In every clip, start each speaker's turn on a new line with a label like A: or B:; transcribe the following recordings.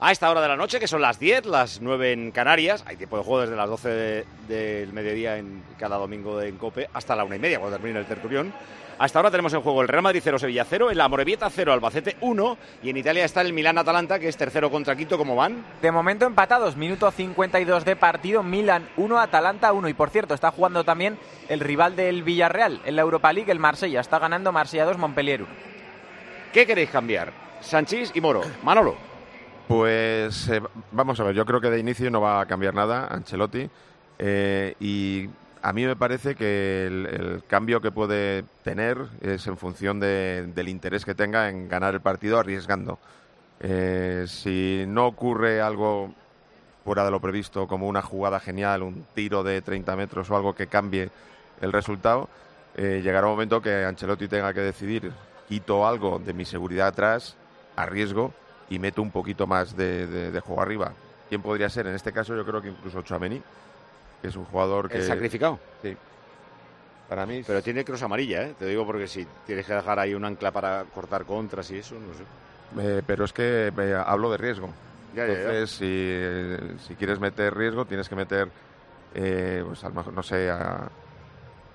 A: a esta hora de la noche, que son las 10, las 9 en Canarias. Hay tiempo de juego desde las 12 de- del mediodía en cada domingo en COPE hasta la una y media, cuando termine el Tertulión. Hasta ahora tenemos en juego el Real Madrid 0, Sevilla 0, el Amorebieta 0, Albacete 1 y en Italia está el Milán-Atalanta, que es tercero contra quinto, ¿cómo van?
B: De momento empatados, minuto 52 de partido, Milan 1, Atalanta 1. Y por cierto, está jugando también el rival del Villarreal en la Europa League, el Marsella. Está ganando Marsella 2, Montpellier 1.
A: ¿Qué queréis cambiar? Sanchís y Moro. Manolo.
C: Pues eh, vamos a ver, yo creo que de inicio no va a cambiar nada Ancelotti eh, y a mí me parece que el, cambio que puede tener es en función de- del interés que tenga en ganar el partido arriesgando. Eh, si no ocurre algo fuera de lo previsto, como una jugada genial, un tiro de 30 metros o algo que cambie el resultado, llegará un momento que Ancelotti tenga que decidir, quito algo de mi seguridad atrás, arriesgo y meto un poquito más de, de- de juego arriba. ¿Quién podría ser? En este caso yo creo que incluso Chouameni, que es un jugador que...
A: ¿El sacrificado?
C: Sí. Para mí...
A: Pero tiene cruz amarilla, ¿eh? Te digo porque si tienes que dejar ahí un ancla para cortar contras y eso, no sé.
C: Eh, pero es que eh, hablo de riesgo.
A: Ya, ya, ya.
C: Entonces, Si, eh, si quieres meter riesgo, tienes que meter, eh, pues a lo mejor, no sé, a,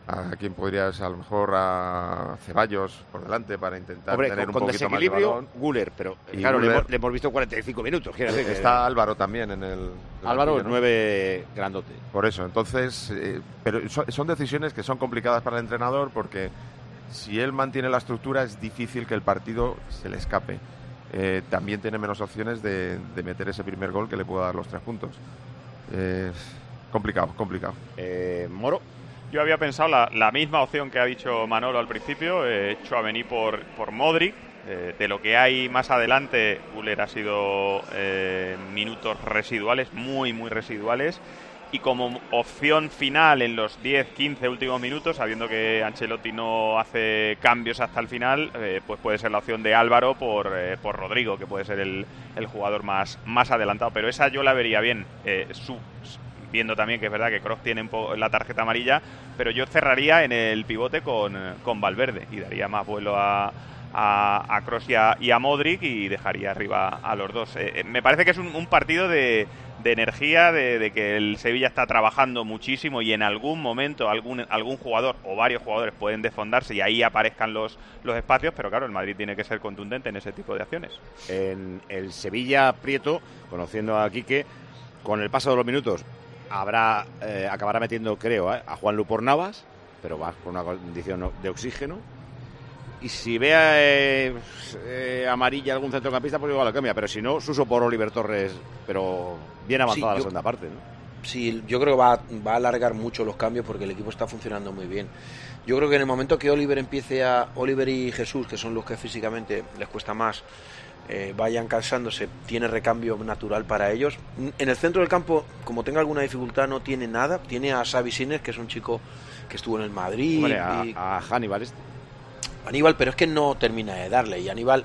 C: a quién podrías, a lo mejor a Ceballos por delante para intentar
A: Hombre,
C: tener
A: con,
C: un poquito más de balón.
A: Guller, pero
C: Y
A: claro, Le, hemos, le hemos visto 45 minutos. decir que-
C: Está Álvaro también en el...
A: Álvaro, el
C: ¿no?
A: 9 grandote.
C: Por eso, entonces, eh, pero son, son decisiones que son complicadas para el entrenador porque si él mantiene la estructura es difícil que el partido se le escape. Eh, también tiene menos opciones de, de meter ese primer gol que le pueda dar los tres puntos. Eh, complicado, complicado.
A: Eh, Moro.
D: Yo había pensado la, misma opción que ha dicho Manolo al principio, he hecho a venir por, por Modric. Eh, de lo que hay más adelante, Guller ha sido eh, minutos residuales, muy, muy residuales. Y como opción final en los 10-15 últimos minutos, sabiendo que Ancelotti no hace cambios hasta el final, eh, pues puede ser la opción de Álvaro por, eh, por Rodrigo, que puede ser el, el jugador más, más adelantado. Pero esa yo la vería bien. Eh, viendo también que es verdad que Kroos tiene la tarjeta amarilla, pero yo cerraría en el pivote con, con Valverde y daría más vuelo a, a, Kroos y a, Modric y dejaría arriba a los dos. Eh, eh, me parece que es un, un partido de, de energía, de, de que el Sevilla está trabajando muchísimo y en algún momento algún, algún jugador o varios jugadores pueden desfondarse y ahí aparezcan los, los espacios, pero claro, el Madrid tiene que ser contundente en ese tipo de acciones.
A: En el Sevilla Prieto, conociendo a Quique, con el paso de los minutos habrá eh, acabará metiendo, creo, eh, a Juan Lupor Navas, pero va por una condición de oxígeno. Y si vea eh, amarilla algún centrocampista, pues igual lo cambia. Pero si no, Suso por Oliver Torres, pero bien avanzada
E: Sí,
A: la segunda parte. ¿no?
E: Sí, yo creo que va, va a alargar mucho los cambios porque el equipo está funcionando muy bien. Yo creo que en el momento que Oliver empiece a. Oliver y Jesús, que son los que físicamente les cuesta más, eh, vayan cansándose, tiene recambio natural para ellos. En el centro del campo, como tenga alguna dificultad, no tiene nada. Tiene a Xavi Sinner, que es un chico que estuvo en el Madrid.
A: Hombre, a,
E: y-
A: a Hannibal este.
E: Aníbal, pero es que no termina de darle. Y Aníbal,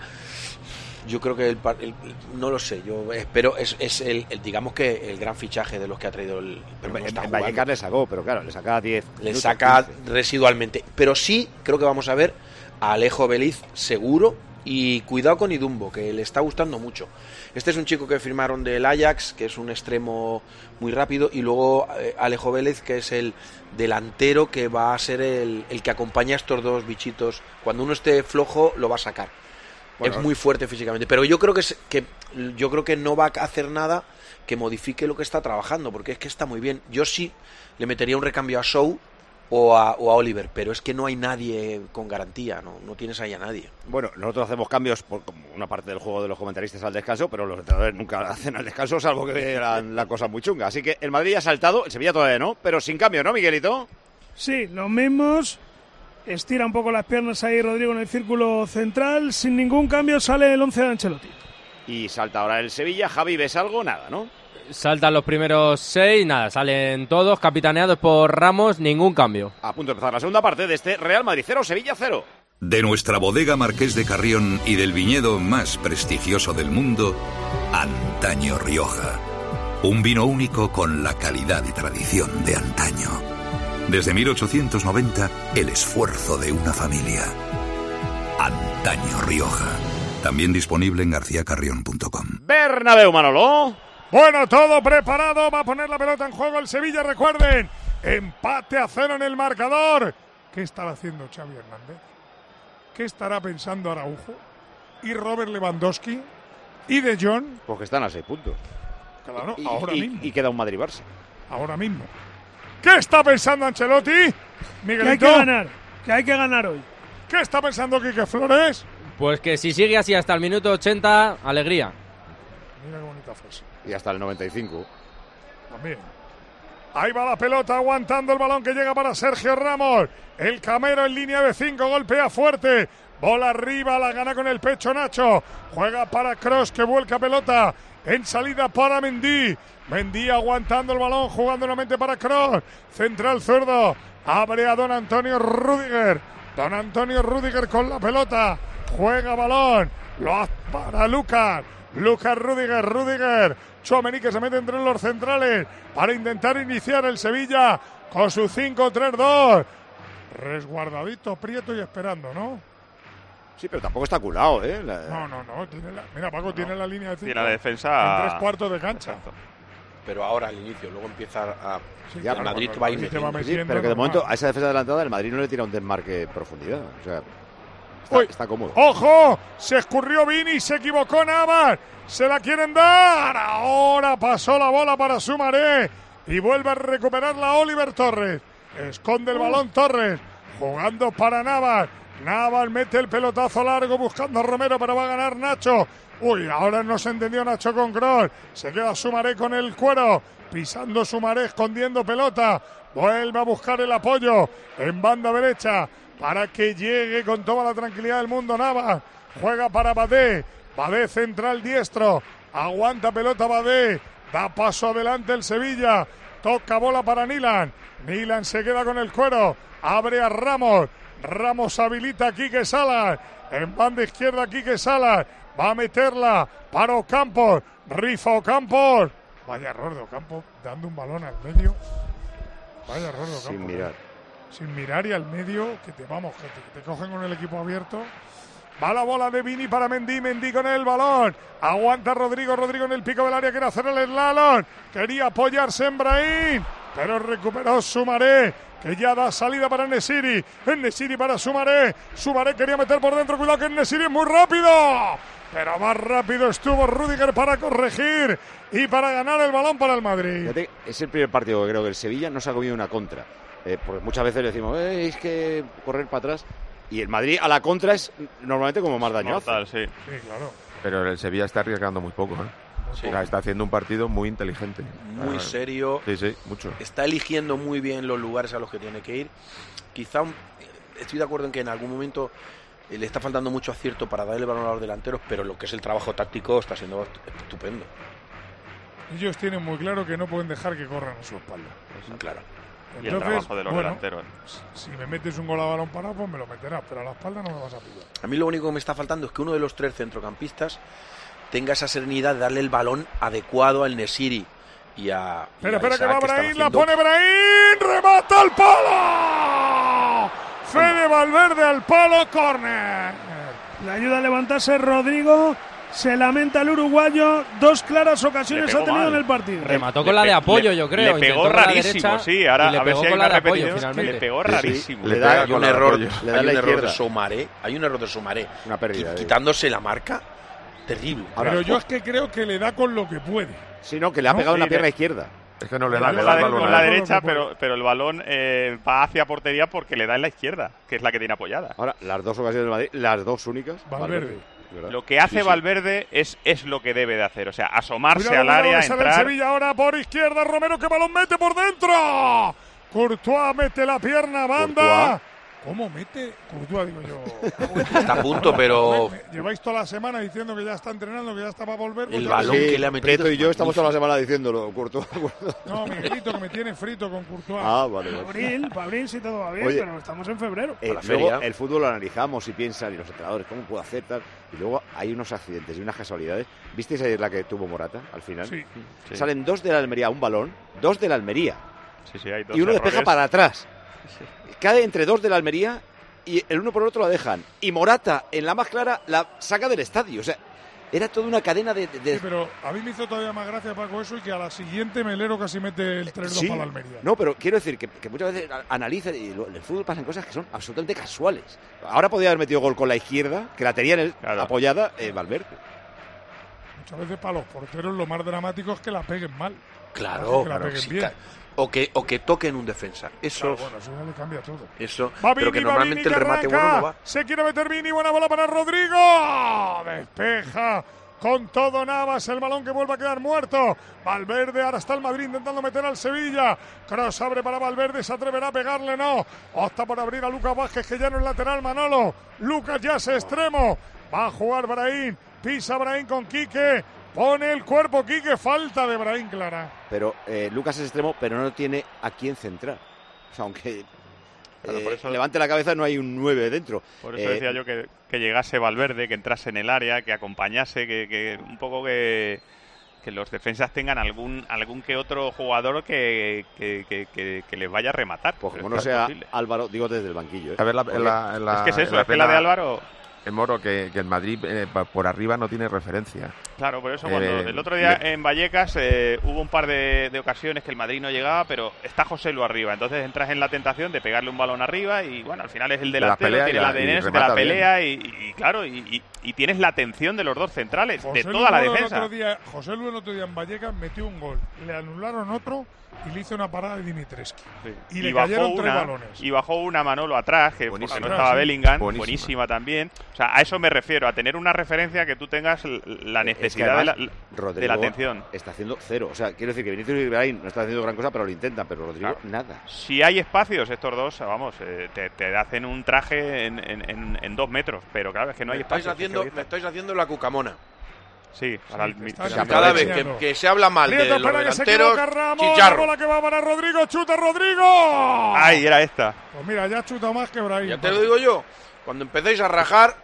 E: yo creo que el, el- no lo sé. Yo espero, es, es el, el, digamos que el gran fichaje de los que ha traído el. pero no está
A: en. Vallecas le sacó, pero claro, le saca 10.
E: Le
A: minutos,
E: saca
A: 15.
E: residualmente. Pero sí, creo que vamos a ver a Alejo Beliz seguro. Y cuidado con Idumbo, que le está gustando mucho. Este es un chico que firmaron del Ajax, que es un extremo muy rápido. Y luego eh, Alejo Vélez, que es el delantero que va a ser el, el que acompaña a estos dos bichitos. Cuando uno esté flojo, lo va a sacar.
A: Bueno,
E: es muy fuerte físicamente. Pero yo creo que, es- que yo creo que no va a hacer nada que modifique lo que está trabajando, porque es que está muy bien. Yo sí le metería un recambio a Show o a, o a Oliver, pero es que no hay nadie con garantía, no, no tienes ahí a nadie.
A: Bueno, nosotros hacemos cambios por como una parte del juego de los comentaristas al descanso, pero los entrenadores nunca hacen al descanso, salvo que vean la cosa muy chunga. Así que el Madrid ha saltado, el Sevilla todavía no, pero sin cambio, ¿no, Miguelito?
F: Sí, los mismos. Estira un poco las piernas ahí Rodrigo en el círculo central. Sin ningún cambio sale el 11 de Ancelotti.
A: Y salta ahora el Sevilla. Javi, ¿ves algo? Nada, ¿no?
G: Saltan los primeros seis, nada, salen todos capitaneados por Ramos, ningún cambio.
A: A punto de empezar la segunda parte de este Real Madrid 0, Sevilla 0.
H: De nuestra bodega Marqués de Carrión y del viñedo más prestigioso del mundo, Antaño Rioja. Un vino único con la calidad y tradición de antaño. Desde 1890, el esfuerzo de una familia. Antaño Rioja. También disponible en garcíacarrión.com.
A: Bernabéu, Manolo.
I: Bueno, todo preparado. Va a poner la pelota en juego el Sevilla. Recuerden, empate a cero en el marcador. ¿Qué estará haciendo Xavi Hernández? ¿Qué estará pensando Araujo? ¿Y Robert Lewandowski? ¿Y De Jong?
A: Porque están a seis puntos.
I: Claro,
A: Y,
I: ahora
A: y-
I: mismo.
A: y queda un Madrid-Barça.
I: Ahora mismo. ¿Qué está pensando Ancelotti?
F: Que hay
I: Miguelito.
F: que ganar. Que hay que ganar hoy.
I: ¿Qué está pensando Quique Flores?
G: Pues que si sigue así hasta el minuto 80, alegría.
I: Mira qué bonita frase.
A: Y hasta el 95.
I: También. Ahí va la pelota aguantando el balón que llega para Sergio Ramos. El Camero en línea de 5 golpea fuerte. Bola arriba, la gana con el pecho Nacho. Juega para Cross que vuelca pelota. En salida para Mendy. Mendy aguantando el balón, jugando nuevamente para Cross. Central zurdo. Abre a Don Antonio Rudiger. Don Antonio Rudiger con la pelota. Juega balón. Lo hace para Lucas. Lucas Rudiger, Rudiger. Chouameni que se mete entre los centrales para intentar iniciar el Sevilla con su 5-3-2. Resguardadito, Prieto y esperando, ¿no?
A: Sí, pero tampoco está culado, ¿eh? La-
I: No, no, no. Tiene la, mira, Paco tiene la línea de cinco.
D: Tiene la defensa.
I: En tres cuartos de cancha.
D: Exacto.
E: Pero ahora al inicio, luego empieza a.
I: Sí,
A: Ya,
E: Madrid va a ir
I: va
E: metiendo.
A: Sí, pero que de momento a esa defensa adelantada el Madrid no le tira un desmarque en profundidad. O sea, está, cómodo.
I: ¡Ojo! Se escurrió Vini, se equivocó Navas. Se la quieren dar. Ahora pasó la bola para Sumaré. Y vuelve a recuperarla Oliver Torres. Esconde el balón Torres. Jugando para Navas. Navas mete el pelotazo largo buscando a Romero, pero va a ganar Nacho. Uy, ahora no se entendió Nacho con Kroos. Se queda Sumaré con el cuero. Pisando Sumaré, escondiendo pelota. Vuelve a buscar el apoyo en banda derecha para que llegue con toda la tranquilidad del mundo Navas. Juega para Badé. Badé central diestro. Aguanta pelota Badé. Da paso adelante el Sevilla. Toca bola para Nilan. Nilan se queda con el cuero. Abre a Ramos. Ramos habilita a Quique Salas. En banda izquierda Quique Salas. Va a meterla para Ocampos. Rifa Ocampos. Vaya error de Ocampos dando un balón al medio. Vaya error de Ocampos.
A: Sin mirar.
I: Sin mirar y al medio, que te vamos, que te, que te cogen con el equipo abierto. Va la bola de Vini para Mendy, Mendy con el balón. Aguanta Rodrigo, Rodrigo en el pico del área, quiere hacer el slalom. Quería apoyarse en Brahim, pero recuperó Sumaré, que ya da salida para Nesiri. Nesiri para Sumaré. Sumaré quería meter por dentro, cuidado que Nesiri es muy rápido. Pero más rápido estuvo Rudiger para corregir y para ganar el balón para el Madrid.
A: Es el primer partido que creo que el Sevilla no se ha comido una contra. Eh, porque muchas veces le decimos, "Eh, es que correr para atrás. Y el Madrid a la contra es normalmente como más daño.
D: Mortal, sí.
I: Sí, claro.
C: Pero el Sevilla está arriesgando muy poco, ¿eh?
E: Sí.
C: O sea, está haciendo un partido muy inteligente.
E: Muy
C: Ah,
E: serio.
C: Sí, sí, mucho.
E: Está eligiendo muy bien los lugares a los que tiene que ir. Quizá un- estoy de acuerdo en que en algún momento eh, le está faltando mucho acierto para darle el balón a los delanteros, pero lo que es el trabajo táctico está siendo estupendo.
I: Ellos tienen muy claro que no pueden dejar que corran a su espalda.
E: Claro.
D: Y el trabajo de los
I: bueno,
D: delanteros.
I: Si me metes un gol a balón parado, pues me lo meterás, pero a la espalda no me vas a pillar.
E: A mí lo único que me está faltando es que uno de los tres centrocampistas tenga esa serenidad de darle el balón adecuado al Nesiri y a.
I: Espera, espera, que va Brahim, la pone Brahim, remata al palo. Fede Valverde al palo, córner.
F: Le ayuda a levantarse Rodrigo. Se lamenta el uruguayo. Dos claras ocasiones ha tenido
D: mal.
F: en el partido.
G: Remató
D: Le
G: con la de apoyo,
D: le-
G: yo creo.
D: Le pegó
G: Intentó con la
D: rarísimo,
G: derecha
D: sí. Ahora a ver
G: pegó
D: si hay
G: con
D: una
G: la de apoyo,
D: repetición.
G: finalmente.
D: Le pegó rarísimo.
C: Le
A: da-
E: Hay un error,
C: apoyo.
A: Le da
E: hay un error de. Soumaré, hay un error de Soumaré,
A: Una pérdida.
E: qui- quitándose la marca, terrible.
A: Ahora,
I: pero yo es que creo que le da con lo que puede.
A: Sí, no, que le ha
I: No,
A: pegado en la pierna izquierda.
C: Es que no le da, le
D: Con
C: da
D: la,
C: el
D: de-
C: balón.
D: con
C: a
D: la
C: él.
D: derecha, pero, pero el balón eh, va hacia portería porque le da en la izquierda, que es la que tiene apoyada.
A: Ahora, las dos ocasiones del Madrid, las dos únicas.
I: Valverde.
A: ¿Verdad?
D: Lo que hace
A: Sí, sí.
D: Valverde es, es lo que debe de hacer, o sea, asomarse
I: Cuidado,
D: al área,
I: que sale el
D: entrar.
I: Sevilla ahora por izquierda. Romero que balón mete por dentro. Courtois mete la pierna, banda.
A: Courtois.
I: ¿Cómo mete? Courtois, digo yo.
E: Está a punto, pero
I: Lleváis toda la semana diciendo que ya está entrenando, que ya está para volver.
E: El balón que le ha metido
A: Prieto y
E: es
A: yo estamos toda la semana diciéndolo, Courtois.
I: No, Miguelito, que me tiene frito con Courtois.
A: ah, vale, vale.
F: Abril, para abril sí todo va bien,
A: Oye.
F: pero estamos en febrero.
A: Eh,
E: la
A: luego
E: feria.
A: el fútbol lo analizamos y piensan, y los entrenadores, ¿cómo puedo hacer tal? Y luego hay unos accidentes y unas casualidades. ¿Visteis ayer la que tuvo Morata al final?
I: Sí.
D: Sí.
A: Salen dos de la Almería, un balón, dos de la Almería.
D: Sí, sí, hay dos
A: y uno despeja para atrás. Cae entre dos de la Almería y el uno por el otro la dejan. Y Morata, en la más clara, la saca del estadio. O sea, era toda una cadena de...
I: Sí, pero a mí me hizo todavía más gracia, Paco, eso y que a la siguiente Melero casi mete el 3-2
A: Sí.
I: para la Almería.
A: No, pero quiero decir que, que muchas veces a- analizan y lo- en el fútbol pasan cosas que son absolutamente casuales. Ahora podía haber metido gol con la izquierda, que la tenía en el-
D: Claro.
A: apoyada eh, Valverde.
I: Muchas veces para los porteros lo más dramático es que la peguen mal.
E: Claro,
I: Que la
E: claro, ca- o que o que toquen un defensa. Eso,
I: Claro, bueno, eso ya le cambia todo.
E: eso.
I: Va
E: pero
I: Vini,
E: que
I: va
E: normalmente
I: Vini,
E: el
I: que
E: remate bueno no va.
I: Se quiere meter Vini, buena bola para Rodrigo. Despeja con todo Navas, el balón que vuelve a quedar muerto. Valverde, ahora está el Madrid intentando meter al Sevilla. Cross abre para Valverde, se atreverá a pegarle, no. Opta por abrir a Lucas Vázquez, que ya no es lateral, Manolo. Lucas ya es extremo. Va a jugar Brahim, pisa Brahim con Quique. Pone el cuerpo Quique, falta de Brahim Clara.
A: Pero eh, Lucas es extremo, pero no tiene a quién centrar. O sea, aunque
D: Claro,
A: eh,
D: por eso-
A: levante la cabeza, no hay un 9 dentro.
D: Por eso
A: Eh,
D: decía yo que, que llegase Valverde, que entrase en el área, que acompañase, que, que un poco que, que los defensas tengan algún algún que otro jugador que, que, que- que- que les vaya a rematar.
A: Pues como no sea
D: posible.
A: Álvaro, digo desde el banquillo. ¿eh?
C: A ver, la, en la- en la-
D: es que es eso,
C: la
D: es que la de
C: pena-
D: Álvaro,
C: El Moro, que, que el Madrid eh, por arriba no tiene referencia.
D: Claro, por eso cuando
C: Eh,
D: el otro día en Vallecas eh, hubo un par de, de ocasiones que el Madrid no llegaba, pero está José Lu arriba, entonces entras en la tentación de pegarle un balón arriba y bueno, al final es el
C: la
D: delantero,
C: pelea y
D: tiene
C: la-
D: la
C: remata
D: la pelea y, claro, y, y- y tienes la atención de los dos centrales,
I: José
D: de
I: Lu
D: toda la
I: el
D: defensa.
I: otro día- José Luis el otro día en Vallecas metió un gol, le anularon otro y le hizo una parada de Dimitrescu.
D: Sí.
I: Y le cayeron tres balones.
D: Y bajó una Manolo atrás, que no estaba
I: Sí.
D: Bellingham,
C: Buenísima.
D: buenísima. también. O sea, a eso me refiero, a tener una referencia que tú tengas la
A: Es que
D: necesidad de, la,
A: además,
D: de
A: Rodrigo
D: la atención.
A: Está haciendo cero. O sea, quiero decir que Vinicius y Ibrahim no está haciendo gran cosa, pero lo intentan. Pero Rodrigo,
D: Claro.
A: nada.
D: Si hay espacios, estos dos, vamos, eh, te, te hacen un traje en, en- en- en dos metros. Pero claro, es que no hay
E: me, estáis
D: espacio.
E: haciendo, me estáis haciendo la cucamona.
D: Sí, para el
A: se
E: Cada vez que, que se habla mal
I: Prieto,
E: de los
I: que
E: delanteros,
I: la
E: chicharro.
I: bola que va para Rodrigo, chuta Rodrigo.
D: ¡Ay, era esta!
I: Pues mira, ya chuta más que Brahim.
E: Ya te lo digo yo. Cuando empecéis a rajar,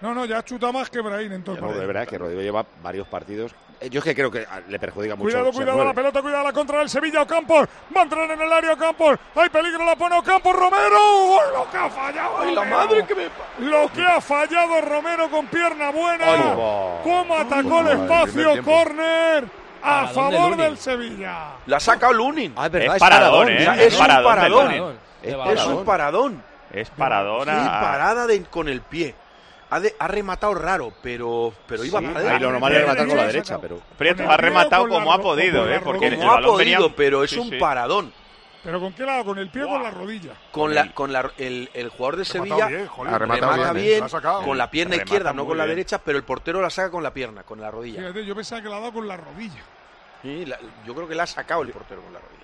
I: No, no, ya chuta más que Brahim en todo el
A: de verdad que Rodrigo lleva varios partidos. Eh, Yo es que creo que ah, le perjudica mucho.
I: Cuidado, cuidado la pelota, cuidado la contra del Sevilla, Ocampos. Va a entrar en el área Ocampos. Hay peligro, la pone Ocampos, Romero. Lo que ha fallado.
E: ¡ay, la
I: Romero!
E: madre que me...
I: Lo que ha fallado Romero con pierna buena.
E: Ay.
I: ¿Cómo atacó el espacio? Córner a
G: Paradón
I: favor
G: Lunin.
I: del Sevilla.
E: La ha sacado Lunin.
A: Ah, es verdad,
D: Es paradón, ¿eh?
A: Sí,
E: es un
D: paradón del
E: paradón.
D: Lunin.
G: Paradón.
A: Es
E: Es un paradón.
D: Es
E: parada de- con el pie. Ha, de- ha rematado raro, pero, pero iba
A: Sí,
E: para
A: ahí
E: adentro.
A: lo normal es rematar con la derecha, pero
D: Prieto ha rematado como ha podido, ¿eh? Porque
I: rodilla.
D: el
E: Como ha
D: balón venía-
E: podido, pero es
D: Sí,
E: un
D: sí.
E: paradón.
I: ¿Pero con qué lado? ¿Con el pie o con la rodilla?
E: Con la, con la, el, el jugador de
I: Rematado
E: Sevilla
I: bien, joder.
C: Ha rematado
E: remata
C: bien, ¿eh?
E: bien, con la pierna
D: Remata
E: izquierda, no con la
D: bien.
E: derecha, pero el portero la saca con la pierna, con la rodilla.
I: Fíjate, yo pensaba que la ha dado con la rodilla.
E: Sí, la- yo creo que la ha sacado el portero con la rodilla.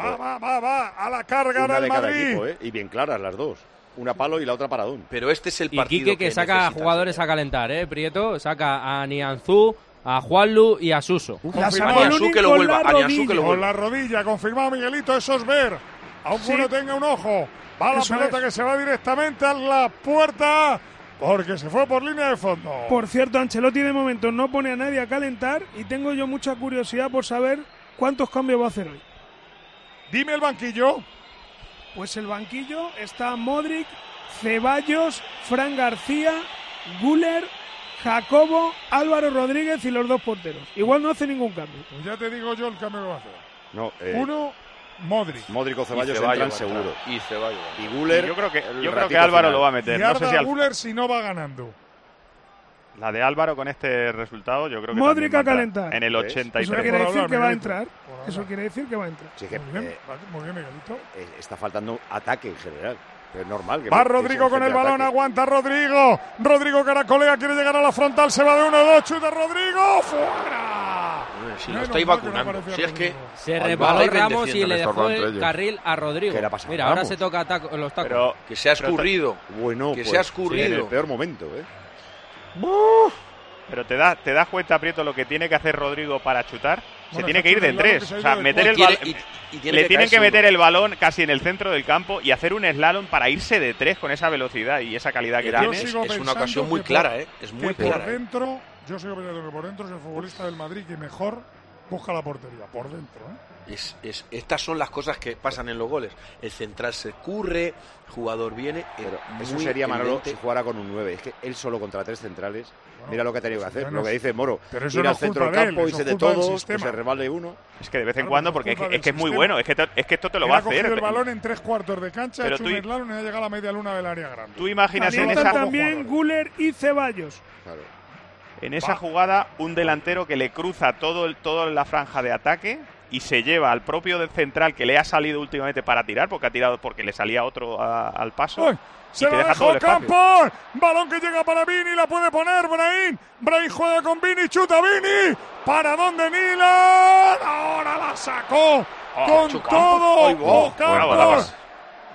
I: Va, va, va, va. A la carga
A: una
I: ahora
A: de
I: el
A: cada
I: Madrid.
A: equipo, ¿eh? Y bien claras las dos. Una palo y la otra paradón.
E: Pero este es el
G: Y
E: partido
G: Quique que, saca
E: necesita
G: jugadores a calentar, ¿eh? Prieto saca a Nianzú, a Juanlu y a Suso.
F: La
E: Anianzú
F: Lunin
E: que lo
F: con
E: vuelva,
F: la
E: Anianzú que
F: rodilla.
E: lo
I: Con
E: vuelva.
I: la rodilla, confirmado Miguelito, eso es ver. Aunque
F: Sí.
I: uno tenga un ojo. Va la
F: Eso
I: pelota
F: es.
I: que se va directamente a la puerta porque se fue por línea de fondo.
F: Por cierto, Ancelotti de momento no pone a nadie a calentar y tengo yo mucha curiosidad por saber cuántos cambios va a hacer hoy.
I: Dime el banquillo.
F: Pues el banquillo está Modric, Ceballos, Fran García, Guller, Jacobo, Álvaro Rodríguez y los dos porteros. Igual no hace ningún cambio.
I: Pues ya te digo yo el cambio que va a hacer.
A: No, eh,
I: Uno, Modric.
A: Modric o
E: Y
A: Ceballos
E: Ceballos
A: entran seguro.
E: Y Ceballos.
A: Y. Guller.
D: Yo creo que,
A: el
D: yo creo que
A: ratito
D: Álvaro
A: final.
D: lo va a
I: Y
D: meter. No sé si al-
I: Guller si no va ganando.
D: La de Álvaro con este resultado, yo creo que
F: Modric a calentar.
D: En el
A: ¿Ves?
F: Eso
D: 83.
F: quiere decir que va a entrar. Eso quiere decir que va a entrar.
A: Sí, que,
I: Muy bien,
A: eh,
I: muy bien, Miguelito.
A: eh, está faltando ataque en general. Es normal que
I: Va Rodrigo con el balón,
A: ataque.
I: aguanta Rodrigo. Rodrigo caracolea, quiere llegar a la frontal, se va de 1-2, chuta Rodrigo, fuera.
E: Eh, Si lo
I: Menos
E: estáis
I: no
E: vacunando. Si es que
I: Rodrigo.
G: Se
E: estáis
G: Ramos y le dejó el
C: ellos.
G: carril a Rodrigo.
A: ¿Qué le ha pasado a
G: Mira, ahora se toca taco- los tacos.
D: Pero,
E: que se ha escurrido.
A: Bueno,
E: Que
A: pues,
E: se ha
A: sí,
E: escurrido.
A: en el peor momento, ¿eh?
D: Pero te, da, te das cuenta, Prieto, lo que tiene que hacer Rodrigo para chutar. Se tiene que ir de tres. O sea, meter el balón. Le tienen que meter el balón casi en el centro del campo y hacer un slalom para irse de tres con esa velocidad y esa calidad que
I: Yo
D: tiene.
E: es, una ocasión muy
I: por-
E: clara, ¿eh? Es muy
I: que por
E: clara. ¿eh?
I: dentro, yo sigo pensando que por dentro es el futbolista del Madrid que mejor busca la portería por dentro. ¿eh?
E: Es, es- estas son las cosas que pasan en los goles. El central se escurre, el jugador viene.
A: Pero eso sería Manolo si jugara con un 9. Es que él solo contra tres centrales. mira lo que ha tenido que hacer.
I: bueno,
A: Lo que dice Moro.
I: pero eso
A: ir
I: no
A: al centro del campo, irse de todos, que
I: sistema.
A: se resbale uno.
D: Es que de vez en
I: Claro,
D: cuando, porque es es que es muy bueno, es que, to- es que esto te lo
I: Él
D: va a
I: ha cogido
D: hacer.
I: el balón en tres cuartos de cancha, ha
D: Pero
I: hecho
D: tú-
I: y ha llegado a la media luna del área grande.
D: Tú imaginas en esa,
F: también Guller y Ceballos.
D: En esa jugada un delantero que le cruza todo el, toda la franja de ataque y se lleva al propio del central que le ha salido últimamente para tirar, porque ha tirado porque le salía otro a- al paso.
I: Se
D: te
I: la
D: deja todo el.
I: Campos. Balón que llega para Vini, la puede poner Brahim. Brahim juega con Vini, chuta Vini. ¿Para dónde Nilan? Ahora la sacó con
E: Chu Campos.
I: todo.
E: Ay,
I: Oh. Campos.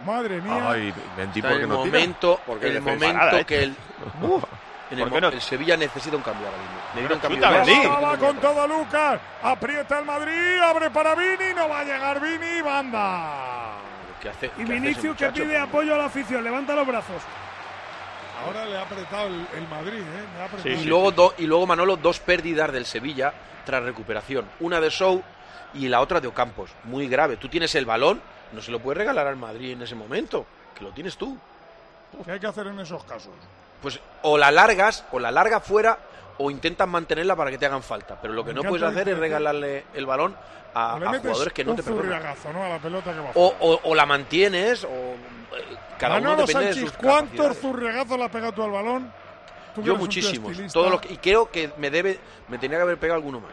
I: Madre mía.
C: Ay, Mendy,
E: Está
C: ¿por
E: en
C: qué
E: el
C: no tira?
E: momento,
A: Porque
E: el
A: defensa
E: momento
D: nada, ¿eh?
E: que el, Uf, en el,
D: ¿Por qué
E: mo-
D: no?
E: el Sevilla necesita un cambio ahora mismo. Necesita un cambio.
D: chuta,
E: Ya,
D: Mendy.
E: sí,
I: Va, con todo Lucas. Aprieta el Madrid, abre para Vini. No va a llegar Vini. Banda.
E: ¿Qué hace-
F: Y
E: qué hace ese
F: Vinicius que pide apoyo a la afición. Levanta los brazos.
I: Ahora le ha apretado el, el Madrid, ¿eh? Le ha apretado.
E: y, luego do- y luego Manolo, dos pérdidas del Sevilla tras recuperación. Una de Sou y la otra de Ocampos. Muy grave. Tú tienes el balón, no se lo puedes regalar al Madrid en ese momento, que lo tienes tú.
I: ¿Qué hay que hacer en esos casos?
E: Pues o la largas, o la largas fuera, o intentas mantenerla para que te hagan falta. Pero lo que
I: Me
E: no puedes hacer es regalarle el balón a, jugadores que no te perdonan.
I: zurriagazo, ¿no? A la pelota que va
E: O, o- o la mantienes, o eh, cada uno
I: Manolo
E: depende de
I: Sánchez,
E: sus
I: ¿cuántos zurriagazos le has pegado tú al balón? Tú
E: Yo muchísimos. Todos los que- y creo que me debe, me tenía que haber pegado alguno más.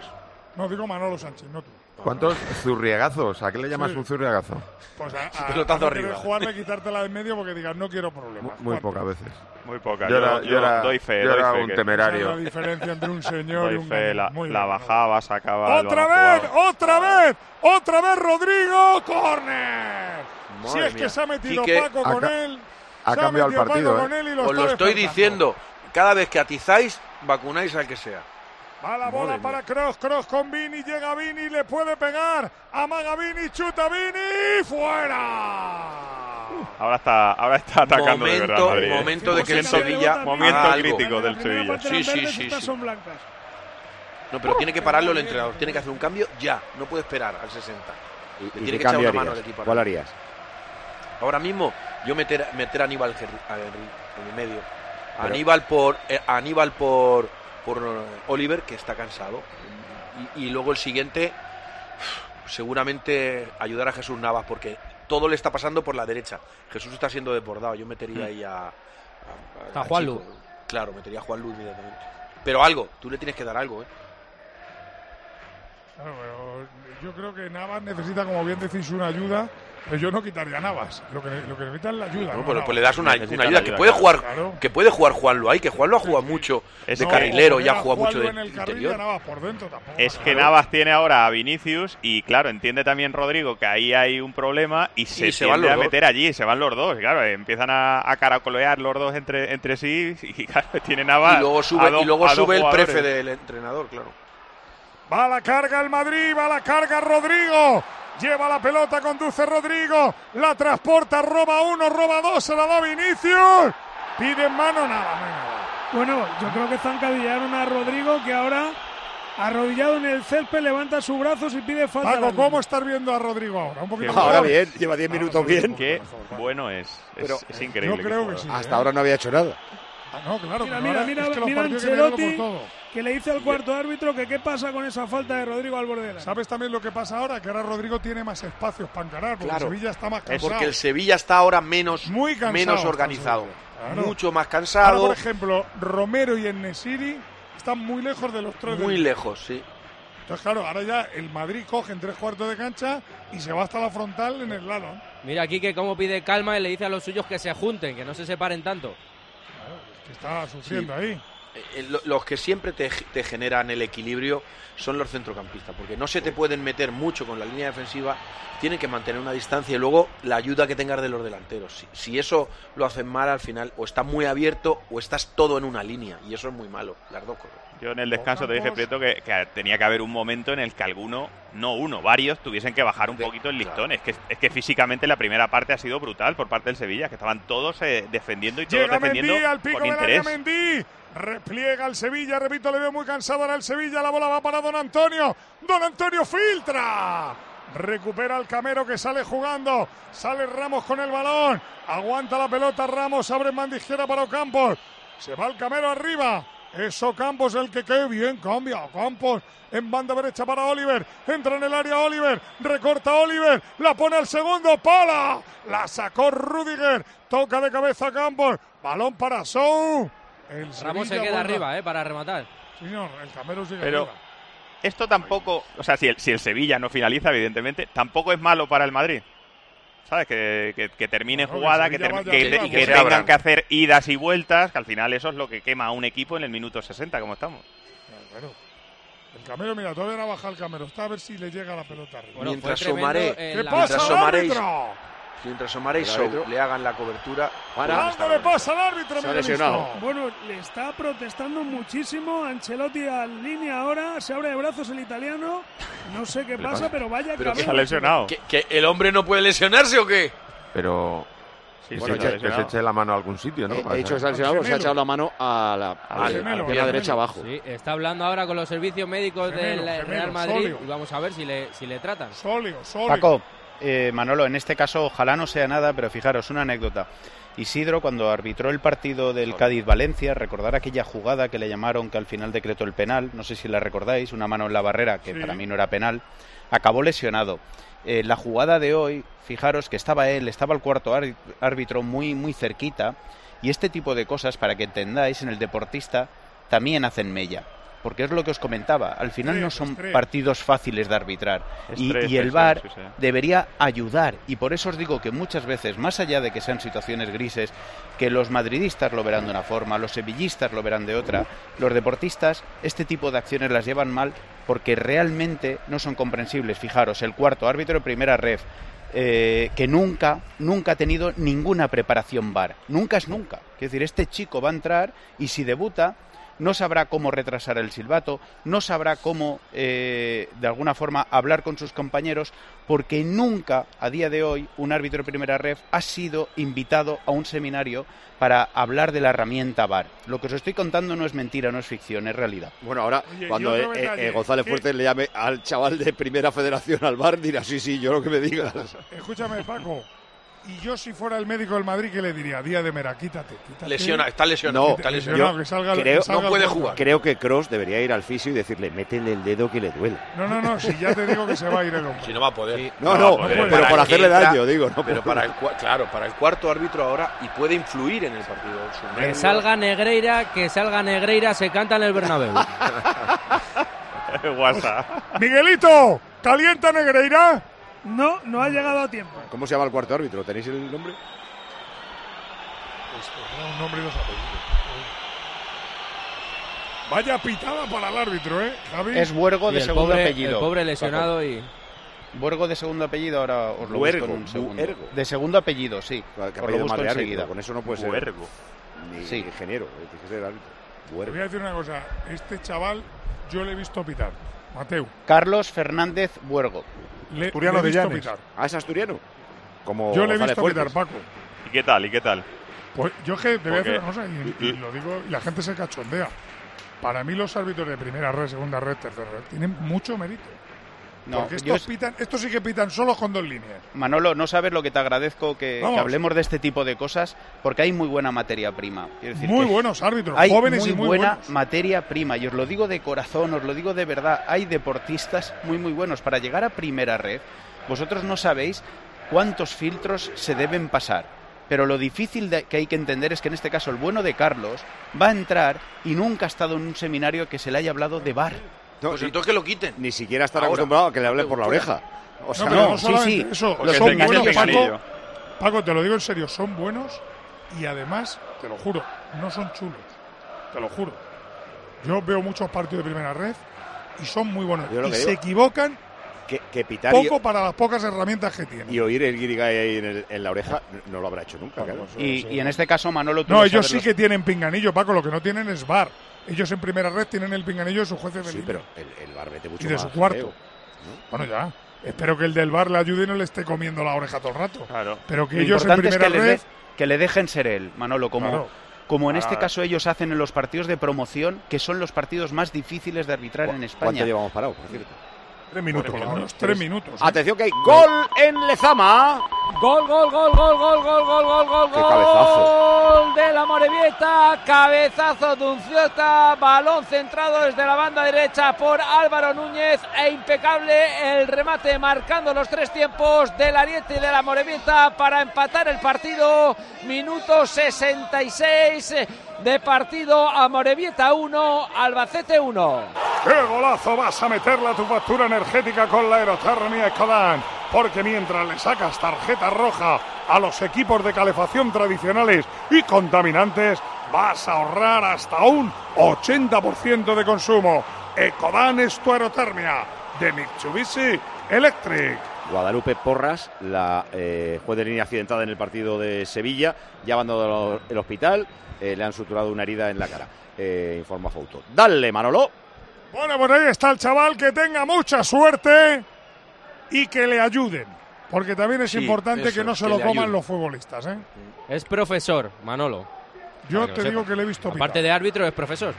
I: No, digo Manolo Sánchez, no tú.
C: ¿Cuántos zurriagazos? ¿A qué le llamas
I: Sí.
C: un zurriagazo?
I: Pues a, a,
E: pelotazo
I: a no
E: arriba.
I: jugarle, quitártela de en medio porque digas, no quiero problemas.
C: Muy pocas veces.
D: Muy poca.
C: Yo era-
D: yo,
C: yo era-
D: doy fe,
C: yo
D: doy
C: era
D: fe
C: un
D: que-
C: temerario.
I: La diferencia entre un señor y un
D: fe, la,
I: Muy
D: la bajaba, sacaba.
I: ¡Otra vez!
D: jugado.
I: ¡Otra vez! ¡Otra vez Rodrigo! ¡Corner! si es que se ha metido
E: Quique,
I: Paco
C: ha
I: con
C: ca-
I: él.
C: ha
I: se
C: cambiado el
I: metido
C: partido,
I: Paco
C: ¿eh?
I: con él y lo
E: Os lo estoy diciendo. Cada vez que atizáis, vacunáis al que sea.
I: Va la bola
E: Madre
I: para Cross, Cross con Vini, llega Vini, le puede pegar, amaga Vini, chuta Vini, fuera.
D: Ahora está, ahora está atacando de verdad.
E: Momento-
D: Madrid, ¿eh?
E: momento de que el Sevilla
D: Momento crítico del Sevilla.
E: Sí, sí, sí, sí.
F: son blancas.
E: No, pero tiene que pararlo el entrenador. Tiene que hacer un cambio ya. No puede esperar al 60.
A: ¿Y,
E: Le
A: y
E: tiene que echar una mano al equipo.
A: ¿Cuál harías?
E: Ahora mismo, yo meter, meter a Aníbal a en el medio. A
A: Pero-
E: Aníbal por eh, a Aníbal por, por eh, Oliver, que está cansado. Y, y luego el siguiente, seguramente ayudar a Jesús Navas, porque todo le está pasando por la derecha. Jesús está siendo desbordado. Yo metería ahí a. A. Chico. Claro, metería a Juan Luis inmediatamente. Pero algo, tú le tienes que dar algo, ¿eh?
I: Claro, pero yo creo que Navas necesita, como bien decís, una ayuda. Pero yo no quitaría a Navas. Lo que, lo que necesita es la ayuda.
E: No,
I: ¿no,
E: pero
I: Navas?
E: pues le das una, una ayuda,
D: ayuda,
E: que puede jugar
I: Claro.
E: que puede jugar Juanlu ahí, que Juanlu ha jugado mucho
D: Es
E: de carrilero, ya ha jugado mucho de
I: en el carril y a
E: interior.
I: Navas por dentro tampoco.
D: Es que
I: Claro.
D: Navas tiene ahora a Vinicius y claro, entiende también Rodrigo que ahí hay un problema y se,
E: Y se van los
D: a
E: dos.
D: meter allí, se van los dos, claro, empiezan a, a caracolear los dos entre, entre sí y claro, tiene Navas
E: Y luego
D: a
E: sube,
D: dos-
E: y luego sube el prefe del entrenador, claro.
I: Va a la carga el Madrid, va a la carga Rodrigo. Lleva la pelota, conduce Rodrigo. La transporta, roba uno, roba dos, se la da Vinicius. Pide en mano, nada, nada.
F: Bueno, yo creo que zancabillaron a Rodrigo que ahora, arrodillado en el césped, levanta sus brazos y pide falta. al
I: Paco. ¿cómo estás viendo a Rodrigo ahora? Un poquito
A: Ahora
I: mejor.
A: bien, lleva 10 minutos bien.
D: Qué bueno es, es,
A: Pero
D: es increíble.
I: Yo
D: que
I: creo
D: juega.
I: que sí.
A: Hasta
I: ¿eh?
A: ahora no había hecho nada.
I: Ah, no, claro.
F: Mira, mira, mira,
I: es que
F: mira Ancelotti. Que le dice al cuarto árbitro que qué pasa con esa falta de Rodrigo al borde del área.
I: ¿Sabes también lo que pasa ahora? Que ahora Rodrigo tiene más espacios para encarar, porque
E: Claro.
I: Sevilla está más
E: Es
I: cansado.
E: porque el Sevilla está ahora menos,
I: Muy cansado
E: menos organizado.
I: el claro.
E: Mucho más
I: Ahora,
E: cansado,
I: por ejemplo, Romero y Enesiri están muy lejos de los tres.
E: muy lejos, sí.
I: Entonces, claro, ahora ya el Madrid coge en tres cuartos de cancha y se va hasta la frontal en el lado.
G: Mira aquí que como pide calma y le dice a los suyos que se junten, que no se separen tanto.
I: Que está sufriendo ahí.
E: Eh, lo- Los que siempre te, te generan el equilibrio son los centrocampistas, porque no se te pueden meter mucho con la línea defensiva, tienen que mantener una distancia y luego la ayuda que tengas de los delanteros. Si, si eso lo hacen mal, al final o está muy abierto o estás todo en una línea, y eso es muy malo, las dos cosas.
D: Yo en el descanso te dije, Prieto, que, que tenía que haber un momento en el que alguno, no uno, varios, tuviesen que bajar un
E: De-
D: poquito el
E: claro.
D: listón. Es, que, es que físicamente la primera parte ha sido brutal por parte del Sevilla, que estaban todos eh, defendiendo y todos
I: Llega
D: defendiendo
I: Mendy al pico
D: con
I: del área
D: interés.
I: Repliega el Sevilla, repito, le veo muy cansado ahora el Sevilla. La bola va para Don Antonio. Don Antonio filtra. Recupera el Camero que sale jugando. Sale Ramos con el balón. Aguanta la pelota Ramos. Abre en para Ocampos. Se va el Camero arriba. Eso Campos el que quede bien. Cambia Campos en banda derecha para Oliver. Entra en el área Oliver. Recorta Oliver. La pone al segundo. Pala. La sacó Rudiger. Toca de cabeza Campos. Balón para Sou. El
G: Ramos se queda arriba, ¿eh? Para rematar.
I: Señor, el Camero sigue
D: Pero
I: arriba.
D: esto tampoco, o sea, si el, si el Sevilla no finaliza, evidentemente, tampoco es malo para el Madrid. ¿Sabes? Que, que- que termine
I: Bueno,
D: jugada, que, que-
I: arriba,
D: y
I: que
D: que
I: se
D: tengan
C: abran.
D: que hacer idas y vueltas, que al final eso es lo que quema a un equipo en el minuto 60, como estamos.
I: Bueno, el Camero, mira, todavía no baja el Camero. Está a ver si le llega la pelota arriba.
G: Bueno,
E: Mientras
G: fue tremendo
E: Somaré-
G: en
I: ¿Qué
G: la-
I: pasa,
E: mientras? Mientras Somare y
A: árbitro.
E: le hagan la cobertura.
A: Para.
I: ¿Cuándo le pasa al árbitro,
A: Se ha lesionado.
F: Bueno, le está protestando muchísimo. Ancelotti al línea ahora. Se abre de brazos el italiano. No sé qué pasa, pero vaya
E: Pero que.
D: Se ha lesionado.
E: ¿Que, que el hombre no puede lesionarse o qué?
C: Pero
D: Sí,
A: Bueno,
D: sí,
C: que, que se eche la mano a algún sitio, ¿no?
A: He
C: Para-
A: hecho ha lesionado se ha echado la mano a la, a a la
I: gemelo,
A: pierna
I: al
A: derecha abajo.
G: Sí, está hablando ahora con los servicios médicos
I: Gemelo,
G: del
I: gemelo,
G: Real Madrid
I: sóleo.
G: y vamos a ver si le, si le tratan.
I: Sóleo, sóleo.
J: Paco, eh, Manolo, en este caso ojalá no sea nada, pero fijaros, una anécdota. Isidro, cuando arbitró el partido del Cádiz-Valencia, recordar aquella jugada que le llamaron que al final decretó el penal, no sé si la recordáis, una mano en la barrera, que
I: Sí.
J: para mí no era penal, acabó lesionado. Eh, la jugada de hoy, fijaros que estaba él, estaba el cuarto ár- árbitro muy, muy cerquita, y este tipo de cosas, para que entendáis, en el deportista también hacen mella. Porque es lo que os comentaba, al final no son partidos fáciles de arbitrar. Y, el VAR debería ayudar. Y por eso os digo que muchas veces, más allá de que sean situaciones grises, que los madridistas lo verán de una forma, los sevillistas lo verán de otra, los deportistas este tipo de acciones las llevan mal porque realmente no son comprensibles. Fijaros, el cuarto árbitro de primera ref, eh, que nunca, nunca ha tenido ninguna preparación VAR. Nunca es nunca. Es decir, este chico va a entrar y si debuta no sabrá cómo retrasar el silbato, no sabrá cómo, eh, de alguna forma, hablar con sus compañeros, porque nunca, a día de hoy, un árbitro de primera ref ha sido invitado a un seminario para hablar de la herramienta VAR. Lo que os estoy contando no es mentira, no es ficción, es realidad.
A: Bueno, ahora
I: Oye,
A: cuando eh,
I: detalle,
A: eh, González
I: ¿qué?
A: Fuertes le llame al chaval de Primera Federación al bar, dirá, sí, sí, yo lo que me digas.
I: Escúchame, Paco. Y yo, si fuera el médico del Madrid, ¿qué le diría? Día de Mera, quítate. quítate.
E: Lesiona, está lesionado.
A: No,
E: está
I: Lesionado, que salga,
A: creo-
I: que salga
E: no puede jugar.
A: Creo que Cross debería ir al fisio y decirle, métele el dedo que le duele.
I: No, no, no, si ya te digo que se va a ir el hombre.
E: Si no va a poder.
A: No,
D: No,
A: no, pero
E: para
A: por
E: el
A: hacerle
E: entra-
A: daño, digo. No,
E: Pero para el, claro, para el cuarto árbitro ahora y puede influir en el partido. Su
G: Que salga Negreira, que salga Negreira, se canta en el Bernabéu.
D: WhatsApp.
I: Miguelito, calienta Negreira.
F: No, no ha llegado a tiempo.
A: ¿Cómo se llama el cuarto árbitro? ¿Tenéis el nombre?
I: Pues, pues, un nombre y dos apellidos. Vaya pitada para el árbitro, ¿eh, Javi?
J: Es Buergo
G: Y
J: de
G: el
J: segundo
G: pobre,
J: apellido.
G: el pobre lesionado y...
J: Buergo de segundo apellido, ahora os lo
A: Buergo,
J: busco en un segundo.
A: Buergo.
J: De segundo apellido, sí.
A: Claro, que
J: Os lo busco
A: más de árbitro,
J: enseguida.
A: Con eso no puede ser ni
J: Sí.
A: ingeniero, que ser.
I: Te voy a decir una cosa. Este chaval, yo le he visto pitar. Mateu,
J: Carlos Fernández Buergo.
I: Le, Asturiano le he de visto Llanes. pitar.
A: Ah, es asturiano. Como
I: Yo le he visto pitar. Paco.
D: ¿Y qué tal? ¿Y qué tal?
I: Pues yo que te voy a decir una cosa, y, y lo digo, y la gente se cachondea. Para mí los árbitros de primera red, segunda red, tercera red, tienen mucho mérito.
J: No,
I: porque
J: yo
I: estos, pitan, estos sí que pitan solo con dos líneas.
J: Manolo, no sabes lo que te agradezco que, hablemos de este tipo de cosas, porque hay muy buena materia prima. Decir
I: Muy buenos árbitros,
J: hay
I: jóvenes
J: muy
I: y muy
J: buena
I: buenos.
J: materia prima, y os lo digo de corazón, os lo digo de verdad. Hay deportistas muy, muy buenos. Para llegar a primera red, vosotros no sabéis cuántos filtros se deben pasar. Pero lo difícil de- que hay que entender es que en este caso el bueno de Carlos va a entrar y nunca ha estado en un seminario que se le haya hablado de bar.
A: No,
E: Pues
A: ni,
E: entonces que lo quiten.
A: ni siquiera estar
E: Ahora.
A: acostumbrado a que le hablen por la oreja. O sea,
I: No,
J: no,
I: no
J: sí, sí.
I: eso, son buenos,
J: sí.
I: Paco. Paco, te lo digo en serio, son buenos y además, te lo juro, no son chulos. Te lo juro. Yo veo muchos partidos de primera red y son muy buenos. Y se
A: digo-
I: equivocan
A: que, que pitar y,
I: poco para las pocas herramientas que tienen.
A: y oír el guirigay ahí en, el- en la oreja no lo habrá hecho nunca. claro.
J: Y, y en este caso, Manolo, tú
I: No,
J: lo
I: ellos sí
J: los-
I: que tienen pinganillo, Paco, lo que no tienen es bar. Ellos en primera red tienen el pinganillo de sus jueces de
A: Sí, pero el, el barbete mucho
I: y de
A: más
I: su cuarto. Bueno, ya. Espero que el del bar le ayude y no le esté comiendo la oreja todo el rato.
D: Claro.
I: Pero que
J: Lo
I: ellos en
J: importante es
I: primera
J: que,
I: red.
J: de- que le dejen ser él, Manolo, como,
I: Claro.
J: como en este
A: Ah.
J: caso ellos hacen en los partidos de promoción, que son los partidos más difíciles de arbitrar en España.
A: ¿Cuánto llevamos parado, por cierto?
I: Tres minutos,
A: Tres minutos.
I: tres minutos. ¿eh?
A: Atención que hay gol en Lezama.
K: Gol, gol, gol, gol, gol, gol, gol, gol, gol,
A: Qué
K: gol
A: cabezazo.
K: de la Morevieta, cabezazo de Unciota, balón centrado desde la banda derecha por Álvaro Núñez e impecable el remate marcando los tres tiempos del Ariete y de la Morevieta para empatar el partido, minuto 66 de partido a Morevieta 1, Albacete 1.
I: ¡Qué golazo vas a meterle a tu factura energética con la aerotermia Ecodan! Porque mientras le sacas tarjeta roja a los equipos de calefacción tradicionales y contaminantes, vas a ahorrar hasta un 80% de consumo. Ecodan es tu aerotermia de Mitsubishi Electric.
A: Guadalupe Porras, la eh, juez de línea accidentada en el partido de Sevilla, ya ha abandonado el hospital, eh, le han suturado una herida en la cara, eh, informa Fauto. Dale, Manolo.
I: Bueno, pues ahí está el chaval, que tenga mucha suerte y que le ayuden. Porque también es
G: Sí,
I: importante
G: eso,
I: que no se
G: que
I: lo coman los futbolistas. ¿eh?
G: Es profesor, Manolo.
I: Yo te digo que le he visto pitar.
G: Aparte de árbitro, es profesor.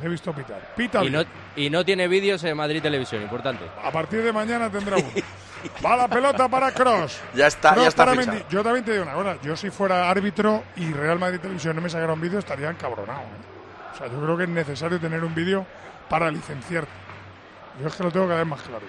I: Le he visto pitar. Pita
G: Y no, y no tiene vídeos en Madrid Televisión, importante.
I: A partir de mañana tendrá uno. Va la pelota para Cross.
L: Ya está, ya está
I: para. Yo también te digo una cosa. Yo si fuera árbitro y Real Madrid Televisión no me sacara un vídeo estaría encabronado. ¿eh? O sea, yo creo que es necesario tener un vídeo para licenciarte. Yo es que lo tengo cada vez más claro.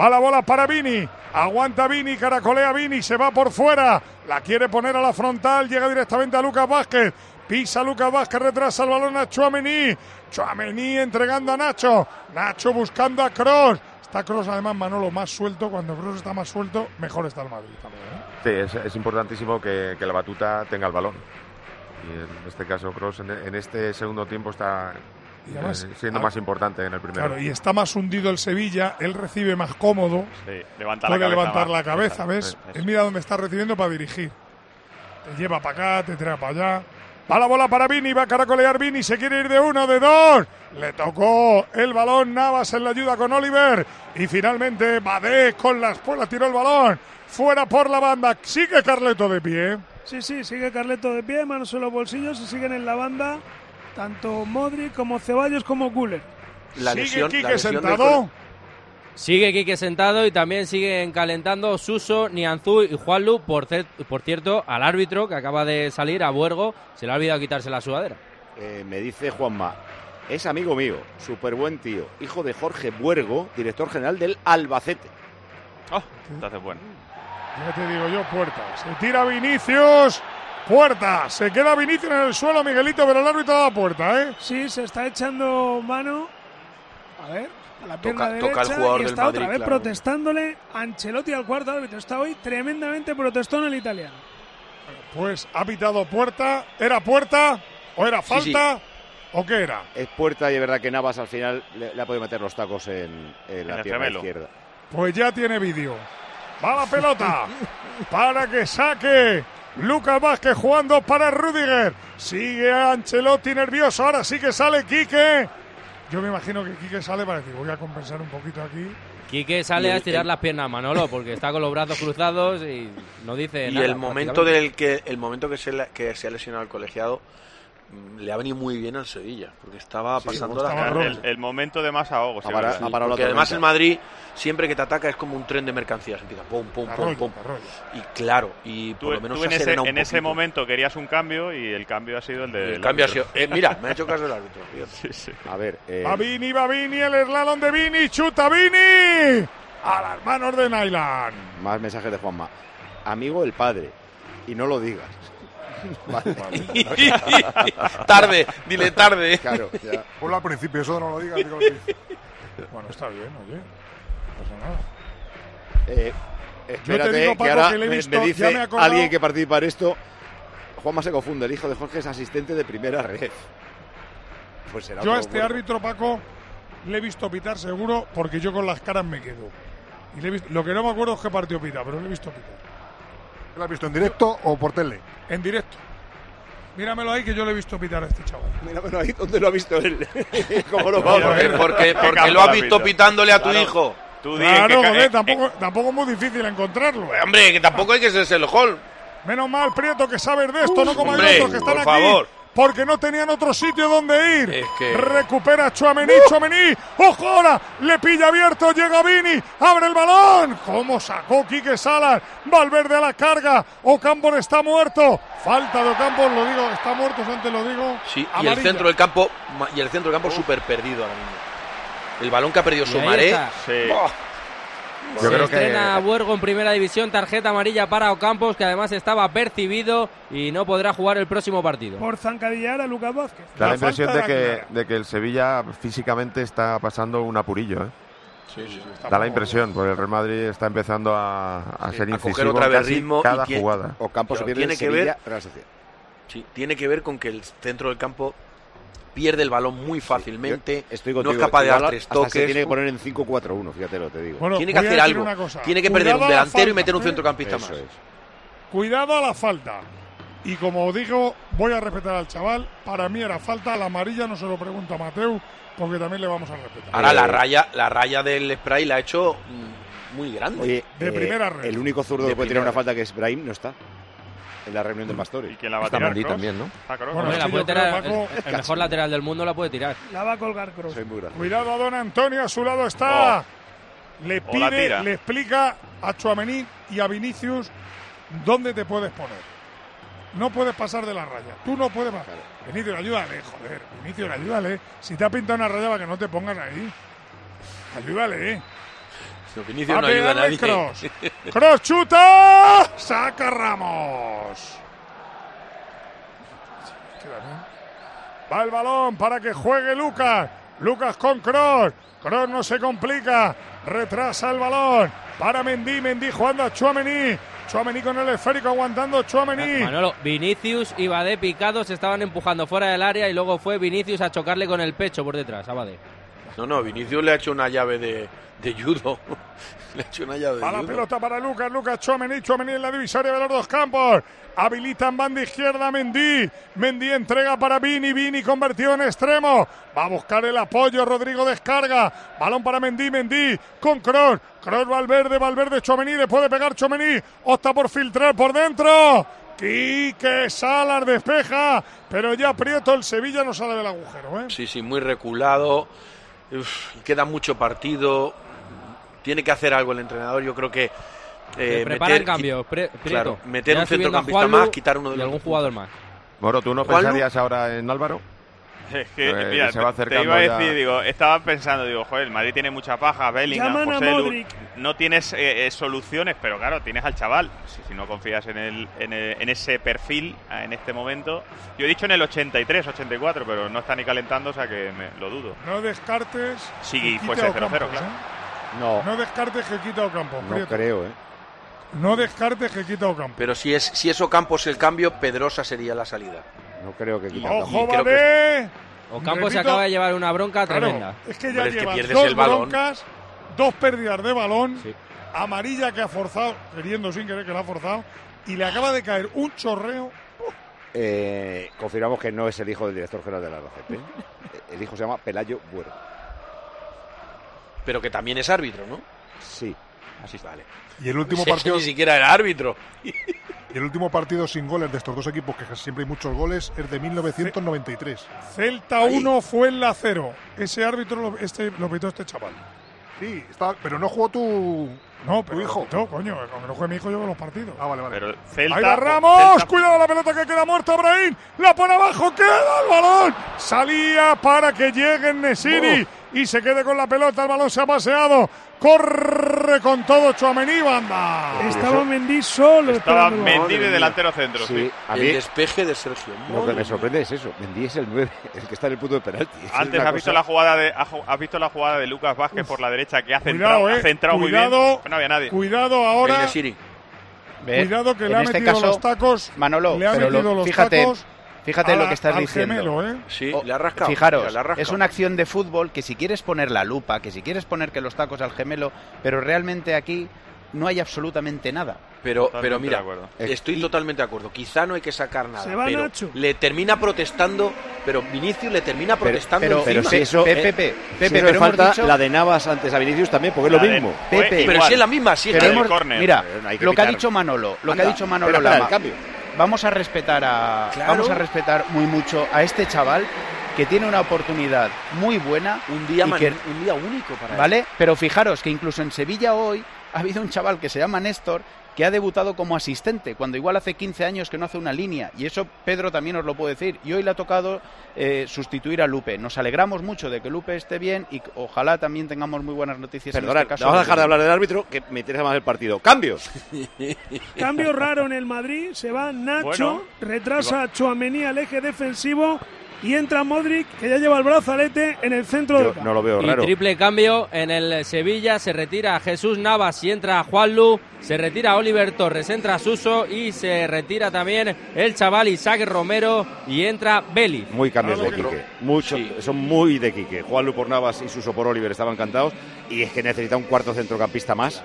I: Va la bola para Vini. Aguanta Vini, caracolea Vini, se va por fuera. La quiere poner a la frontal, llega directamente a Lucas Vázquez. Pisa Lucas Vázquez, retrasa el balón a Chuamení. Chuamení entregando a Nacho. Nacho buscando a Cross. Está Cross además Manolo más suelto. Cuando Cross está más suelto, mejor está el Madrid también. ¿eh?
C: Sí, es, es importantísimo que, que la batuta tenga el balón. Y en este caso, Cross en, en este segundo tiempo está
I: además,
C: eh, siendo
I: ah,
C: más importante en el primero.
I: Claro, y está más hundido el Sevilla, él recibe más cómodo.
D: Sí, levanta
I: puede
D: la cabeza
I: levantar
D: más.
I: la cabeza, ¿ves? Él mira dónde está recibiendo para dirigir. Te lleva para acá, te trae para allá. Va la bola para Vini, va a caracolear Vini, se quiere ir de uno, de dos. Le tocó el balón Navas en la ayuda con Oliver. Y finalmente Badé con la espuela tiró el balón. Fuera por la banda. Sigue Carleto de pie.
F: Sí, sí, sigue Carleto de pie, manos en los bolsillos y siguen en la banda tanto Modric como Ceballos como Guller.
L: La
I: Sigue
L: lesión-
I: Quique
L: la lesión del
I: sentado.
G: Sigue Quique sentado y también siguen calentando Suso, Nianzú y Juanlu. Por, por cierto, al árbitro que acaba de salir, a Buergo, se le ha olvidado quitarse la sudadera.
A: Eh, me dice Juanma, es amigo mío, súper buen tío, hijo de Jorge Buergo, director general del Albacete.
D: Oh, entonces bueno.
I: Ya te digo yo, puerta. Se tira Vinicius. Puerta. Se queda Vinicius en el suelo, Miguelito, pero el árbitro da puerta, ¿eh?
F: Sí, se está echando mano. A ver, a la pierna
L: Toca-
F: derecha.
L: toca el jugador
F: y
L: del
F: está
L: Madrid,
F: otra vez
L: claro.
F: protestándole Ancelotti al cuarto árbitro. Está hoy tremendamente protestón el italiano.
I: Pues ha pitado puerta. ¿Era puerta? ¿O era
A: Sí,
I: falta? ¿O qué era?
A: Es puerta y es verdad que Navas al final le, le ha podido meter los tacos en, en la
D: el
A: pierna izquierda.
I: Pues ya tiene vídeo. Va la pelota para que saque Lucas Vázquez jugando para Rudiger. Sigue Ancelotti nervioso. Ahora sí que sale Quique. Yo me imagino que Quique sale para decir, voy a compensar un poquito aquí.
G: Quique sale
L: Y
G: a estirar
L: el-
G: las piernas, Manolo, porque está con los brazos cruzados y no dice
L: Y
G: nada.
L: el momento del que el momento que se, le- que se ha lesionado el colegiado le ha venido muy bien al Sevilla, porque estaba
I: Sí,
L: pasando
I: estaba
L: las.
D: El, el momento de más ahogo.
L: Porque además el. Madrid, siempre que te ataca, es como un tren de mercancías. Empieza pum, pum, pum, pum. Y claro, y
D: Tú,
L: por lo menos
D: tú
L: se
D: en, ese,
L: aserena un
D: en ese
L: poquito.
D: momento querías un cambio y el cambio ha sido el de.
L: El cambio ha sido. eh, mira, me ha hecho caso el árbitro.
D: Sí, sí.
A: A ver, eh,
I: Va Vini, va Vini, el slalom de Vini, chuta Vini. A las manos de Nylan.
A: más mensajes de Juanma. Amigo el padre, y no lo digas. Vale,
L: tarde, dile tarde.
A: claro, ya.
I: Ponlo al principio, eso no lo digas. bueno, está bien, oye. No pasa nada.
A: Eh, espérate,
I: digo,
A: que
I: Paco,
A: ahora
I: que le he
A: me-
I: visto,
A: me
I: ya
A: dice
I: me he acordado.
A: alguien que participa en esto. Juanma se confunde, el hijo de Jorge es asistente de primera red. Pues será
I: Yo a este
A: bueno.
I: árbitro, Paco, le he visto pitar seguro porque yo con las caras me quedo. Y le he visto, lo que no me acuerdo es qué partido pita, pero le he visto pitar.
M: ¿Lo has visto en directo o por tele?
I: En directo. Míramelo ahí que yo le he visto pitar a este chaval.
A: Míramelo ahí, ¿dónde lo ha visto él? ¿Cómo lo va a
L: Porque,
A: ver?
L: porque,
D: ¿Qué
L: porque
D: campo
L: lo has
D: la
L: visto pitándole a tu
D: Claro.
L: hijo.
D: Tú
I: Claro,
D: eh,
I: tampoco, tampoco es muy difícil encontrarlo.
L: Hombre, que tampoco hay que ser el hall.
I: Menos mal, Prieto, que sabes de esto, no como hay
L: Hombre,
I: otros que están
L: por
I: aquí
L: favor.
I: Porque no tenían otro sitio donde ir.
E: Es que-
I: Recupera Chuamení, Chuamení. ¡Ojo ahora! Le pilla abierto, llega Vini, abre el balón. ¿Cómo sacó Quique Salas? Valverde a la carga. Ocampos está muerto. Falta de Ocampos, lo digo, está muerto, antes lo digo.
E: Sí, y el centro del campo y el centro del campo súper perdido ahora mismo. El balón que ha perdido
G: está.
D: Sí.
C: Yo
G: Se
C: creo que
G: estrena Buergo en primera división, tarjeta amarilla para Ocampos, que además estaba percibido y no podrá jugar el próximo partido.
F: Por zancadillar a Lucas Vázquez.
C: da la,
I: La
C: impresión de que, de que el Sevilla físicamente está pasando un apurillo. ¿eh?
E: Sí, sí, sí.
C: Da la impresión, porque el Real Madrid está empezando a, a
E: Sí,
C: ser
E: a coger
C: incisivo
E: otra vez
C: casi
E: ritmo y
C: cada
E: tiene-
C: jugada.
A: Ocampos se pierde
E: tiene
A: en
E: que
A: Sevilla,
E: ver-
A: Real
E: tiene que ver con que el centro del campo pierde el balón muy fácilmente.
A: Estoy
E: no es capaz de dar tres
A: hasta
E: toques.
A: Se tiene que poner en 5-4-1, fíjate lo te digo.
I: Bueno,
E: tiene que hacer algo. Tiene que perder un
I: Cuidado a la
E: delantero y meter un centrocampista
A: Eso
E: más.
A: es.
I: Cuidado a la falta. Y como digo, voy a respetar al chaval. Para mí era falta. La amarilla no se lo pregunta a Mateu, porque también le vamos a respetar.
E: Ahora la
A: Eh,
E: raya, la raya del spray la ha hecho mm, muy grande.
A: Oye,
I: De
A: eh,
I: primera red.
A: el único zurdo
E: De
A: que puede tirar una falta que es Brahim no está en la reunión del Pastore.
D: ¿Y quién la va a
C: Está
D: tirar?
C: También, ¿no?
I: Bueno,
G: la
I: que
G: puede tirar,
I: Paco,
G: el, el mejor lateral del mundo la puede tirar.
F: La va a colgar Cross.
A: Soy muy grande.
I: Cuidado a Don Antonio, a su lado está. Le pide, le explica a Chuamení y a Vinicius dónde te puedes poner. No puedes pasar de la raya. Tú no puedes pasar. Vinicius, ayúdale, joder. Vinicius, ayúdale. Si te ha pintado una raya para que no te pongas ahí. Ayúdale, eh.
E: No, Vinicius no ayuda a nadie.
I: Cross. Cross chuta. Saca Ramos. Va el balón para que juegue Lucas. Lucas con Cross. Cross no se complica. Retrasa el balón para Mendy. Mendy jugando a Chuamení. Chuamení con el esférico aguantando Chuamení.
G: Manolo, Vinicius y Badé picados se estaban empujando fuera del área y luego fue Vinicius a chocarle con el pecho por detrás a Badé.
E: No, no, Vinicius le ha hecho una llave de, de judo. le ha hecho una llave de
I: Va la
E: judo.
I: pelota para Lucas, Lucas Chuamení, Chuamení en la divisoria de los dos campos. Habilitan banda izquierda Mendy. Mendy entrega para Vini, Vini convertido en extremo. Va a buscar el apoyo, Rodrigo descarga. Balón para Mendy, Mendy con Cross. Cross Valverde, Valverde, Chuamení, le puede pegar Chuamení. Opta por filtrar por dentro. Quique Salas despeja, pero ya aprieto el Sevilla no sale del agujero, ¿eh?
E: Sí, sí, muy reculado. Uf, queda mucho partido. Tiene que hacer algo el entrenador. Yo creo que. eh,
G: preparan
E: meter-
G: cambios, pre-.
E: Claro, meter
G: Ya
E: un centrocampista más, quitar uno de
G: y algún jugador más.
C: Moro, ¿tú no
E: Juanlu-
C: pensarías ahora en Álvaro?
D: Es que,
C: Pues
D: mira,
C: se va
D: te- iba a
C: ya.
D: decir, digo, estaba pensando, digo, joder, el Madrid tiene mucha paja, Bellingham, José no tienes eh, eh, soluciones, pero claro, tienes al chaval. Si, si no confías en, el, en, el- en ese perfil eh, en este momento. Yo he dicho en el 83, 84, pero no está ni calentando, o sea que me, lo dudo.
I: No descartes.
D: Sí, fuese
I: a
D: 0-0,
I: Ocampos,
D: claro.
I: ¿eh?
A: No,
I: No descartes que quita Ocampos,
A: no
I: Prieto.
A: creo, ¿eh?
I: No descartes que quita Ocampos.
E: Pero si es si es Ocampos el cambio, Pedrosa sería la salida.
A: No creo que quita.
I: ¡Ojo,
E: creo que-
I: Badé!
G: Ocampo se acaba de llevar una bronca
I: claro,
G: tremenda.
I: es que ya
E: Hombre, es que
I: lleva
E: pierdes
I: dos
E: el balón.
I: broncas, dos pérdidas de balón,
A: Sí.
I: amarilla que ha forzado, queriendo sin querer que la ha forzado, y le acaba de caer un chorreo.
A: Eh, confirmamos que no es el hijo del director general de la RGP. El hijo se llama Pelayo Buero.
E: Pero que también es árbitro, ¿no?
A: Sí.
E: Así vale.
M: Y el último partido
E: Ni siquiera era árbitro.
M: y el último partido sin goles de estos dos equipos, que siempre hay muchos goles, es de 1993.
I: Celta 1 fue en la 0. Ese árbitro lo, este, lo pitó este chaval.
M: Sí, está, pero no jugó tu,
I: No,
M: tu
I: pero
M: hijo.
I: lo pitó, coño, aunque no juegue mi hijo, yo veo los partidos.
M: Ah, vale, vale.
D: Pero Celta,
I: Ahí va Ramos,
D: Celta-
I: cuidado la pelota que queda muerta Brahim, la pone abajo, queda el balón, salía para que llegue Nesiri y se quede con la pelota, el balón se ha paseado, corre con todo Chuamení, banda.
F: Estaba Mendy solo
D: estaba. Mendy de delantero centro, sí.
A: Sí, a
E: el
A: mí
E: despeje de Sergio.
A: lo que me sorprende es eso. Mendy es el 9, el que está en el punto de penalti. Es
D: Antes has visto
A: cosa-
D: la jugada de has visto la jugada de Lucas Vázquez por la derecha que ha
I: Cuidado,
D: centrado,
I: eh,
D: ha centrado muy
I: cuidado,
D: bien. No había nadie.
I: Cuidado
E: El
I: ahora, cuidado que le
J: en
I: ha
J: este
I: metido
J: caso,
I: los tacos,
J: Manolo,
I: le ha
J: pero lo-
I: metido los
J: fíjate,
I: tacos
J: fíjate
I: a
J: lo
I: la-
J: que estás
I: al
J: diciendo.
I: gemelo, ¿eh?
E: Sí,
J: Oh,
E: le ha rascado.
J: Fijaros,
E: Mira, le ha rascado.
J: es una acción de fútbol que si quieres poner la lupa, que si quieres poner que los tacos al gemelo, pero realmente aquí no hay absolutamente nada.
E: Pero,
D: Totalmente
E: pero mira, estoy totalmente de acuerdo. Quizá no hay que sacar nada.
F: Se va
E: pero
F: Nacho.
E: le termina protestando, pero Vinicius le termina protestando
J: pero-
A: Pero
E: encima.
A: si eso.
J: Pepe,
A: eh,
J: Pepe,
A: si
J: pero hemos
A: falta
J: dicho-
A: la de Navas antes a Vinicius también, porque es
D: La
A: lo mismo.
J: Pepe,
E: pero
D: igual.
E: si es la misma,
D: Pero el
J: Hemos-
D: córner.
J: mira,
A: Pero que
J: lo que ha dicho Manolo, lo que ha dicho Manolo
A: espera, espera,
J: Lama,
A: el cambio.
J: Vamos a respetar a
E: Claro.
J: vamos a respetar muy mucho a este chaval que tiene una oportunidad muy buena
E: Un día,
J: y
E: man-
J: que-
E: un día único para él.
J: ¿Vale? Pero fijaros que incluso en Sevilla hoy ha habido un chaval que se llama Néstor que ha debutado como asistente, cuando igual hace 15 años que no hace una línea. Y eso Pedro también os lo puede decir. Y hoy le ha tocado eh, sustituir a Lupe. Nos alegramos mucho de que Lupe esté bien y ojalá también tengamos muy buenas noticias en este caso.
A: vamos a dejar de hablar del árbitro, que me interesa más el partido. ¡Cambios!
F: Cambio raro en el Madrid, se va Nacho,
A: Bueno,
F: retrasa a Chouameni al eje defensivo y entra Modric, que ya lleva el brazalete en el centro del campo.
A: No lo veo
G: Y triple cambio en el Sevilla. Se retira Jesús Navas y entra Juanlu. Se retira Oliver Torres, entra Suso y se retira también el chaval Isaac Romero y entra Beli.
A: Muy cambios de Quique. Mucho, Son muy de Quique. Juan Lupor Navas y Suso por Oliver estaban encantados. Y es que necesita un cuarto centrocampista más.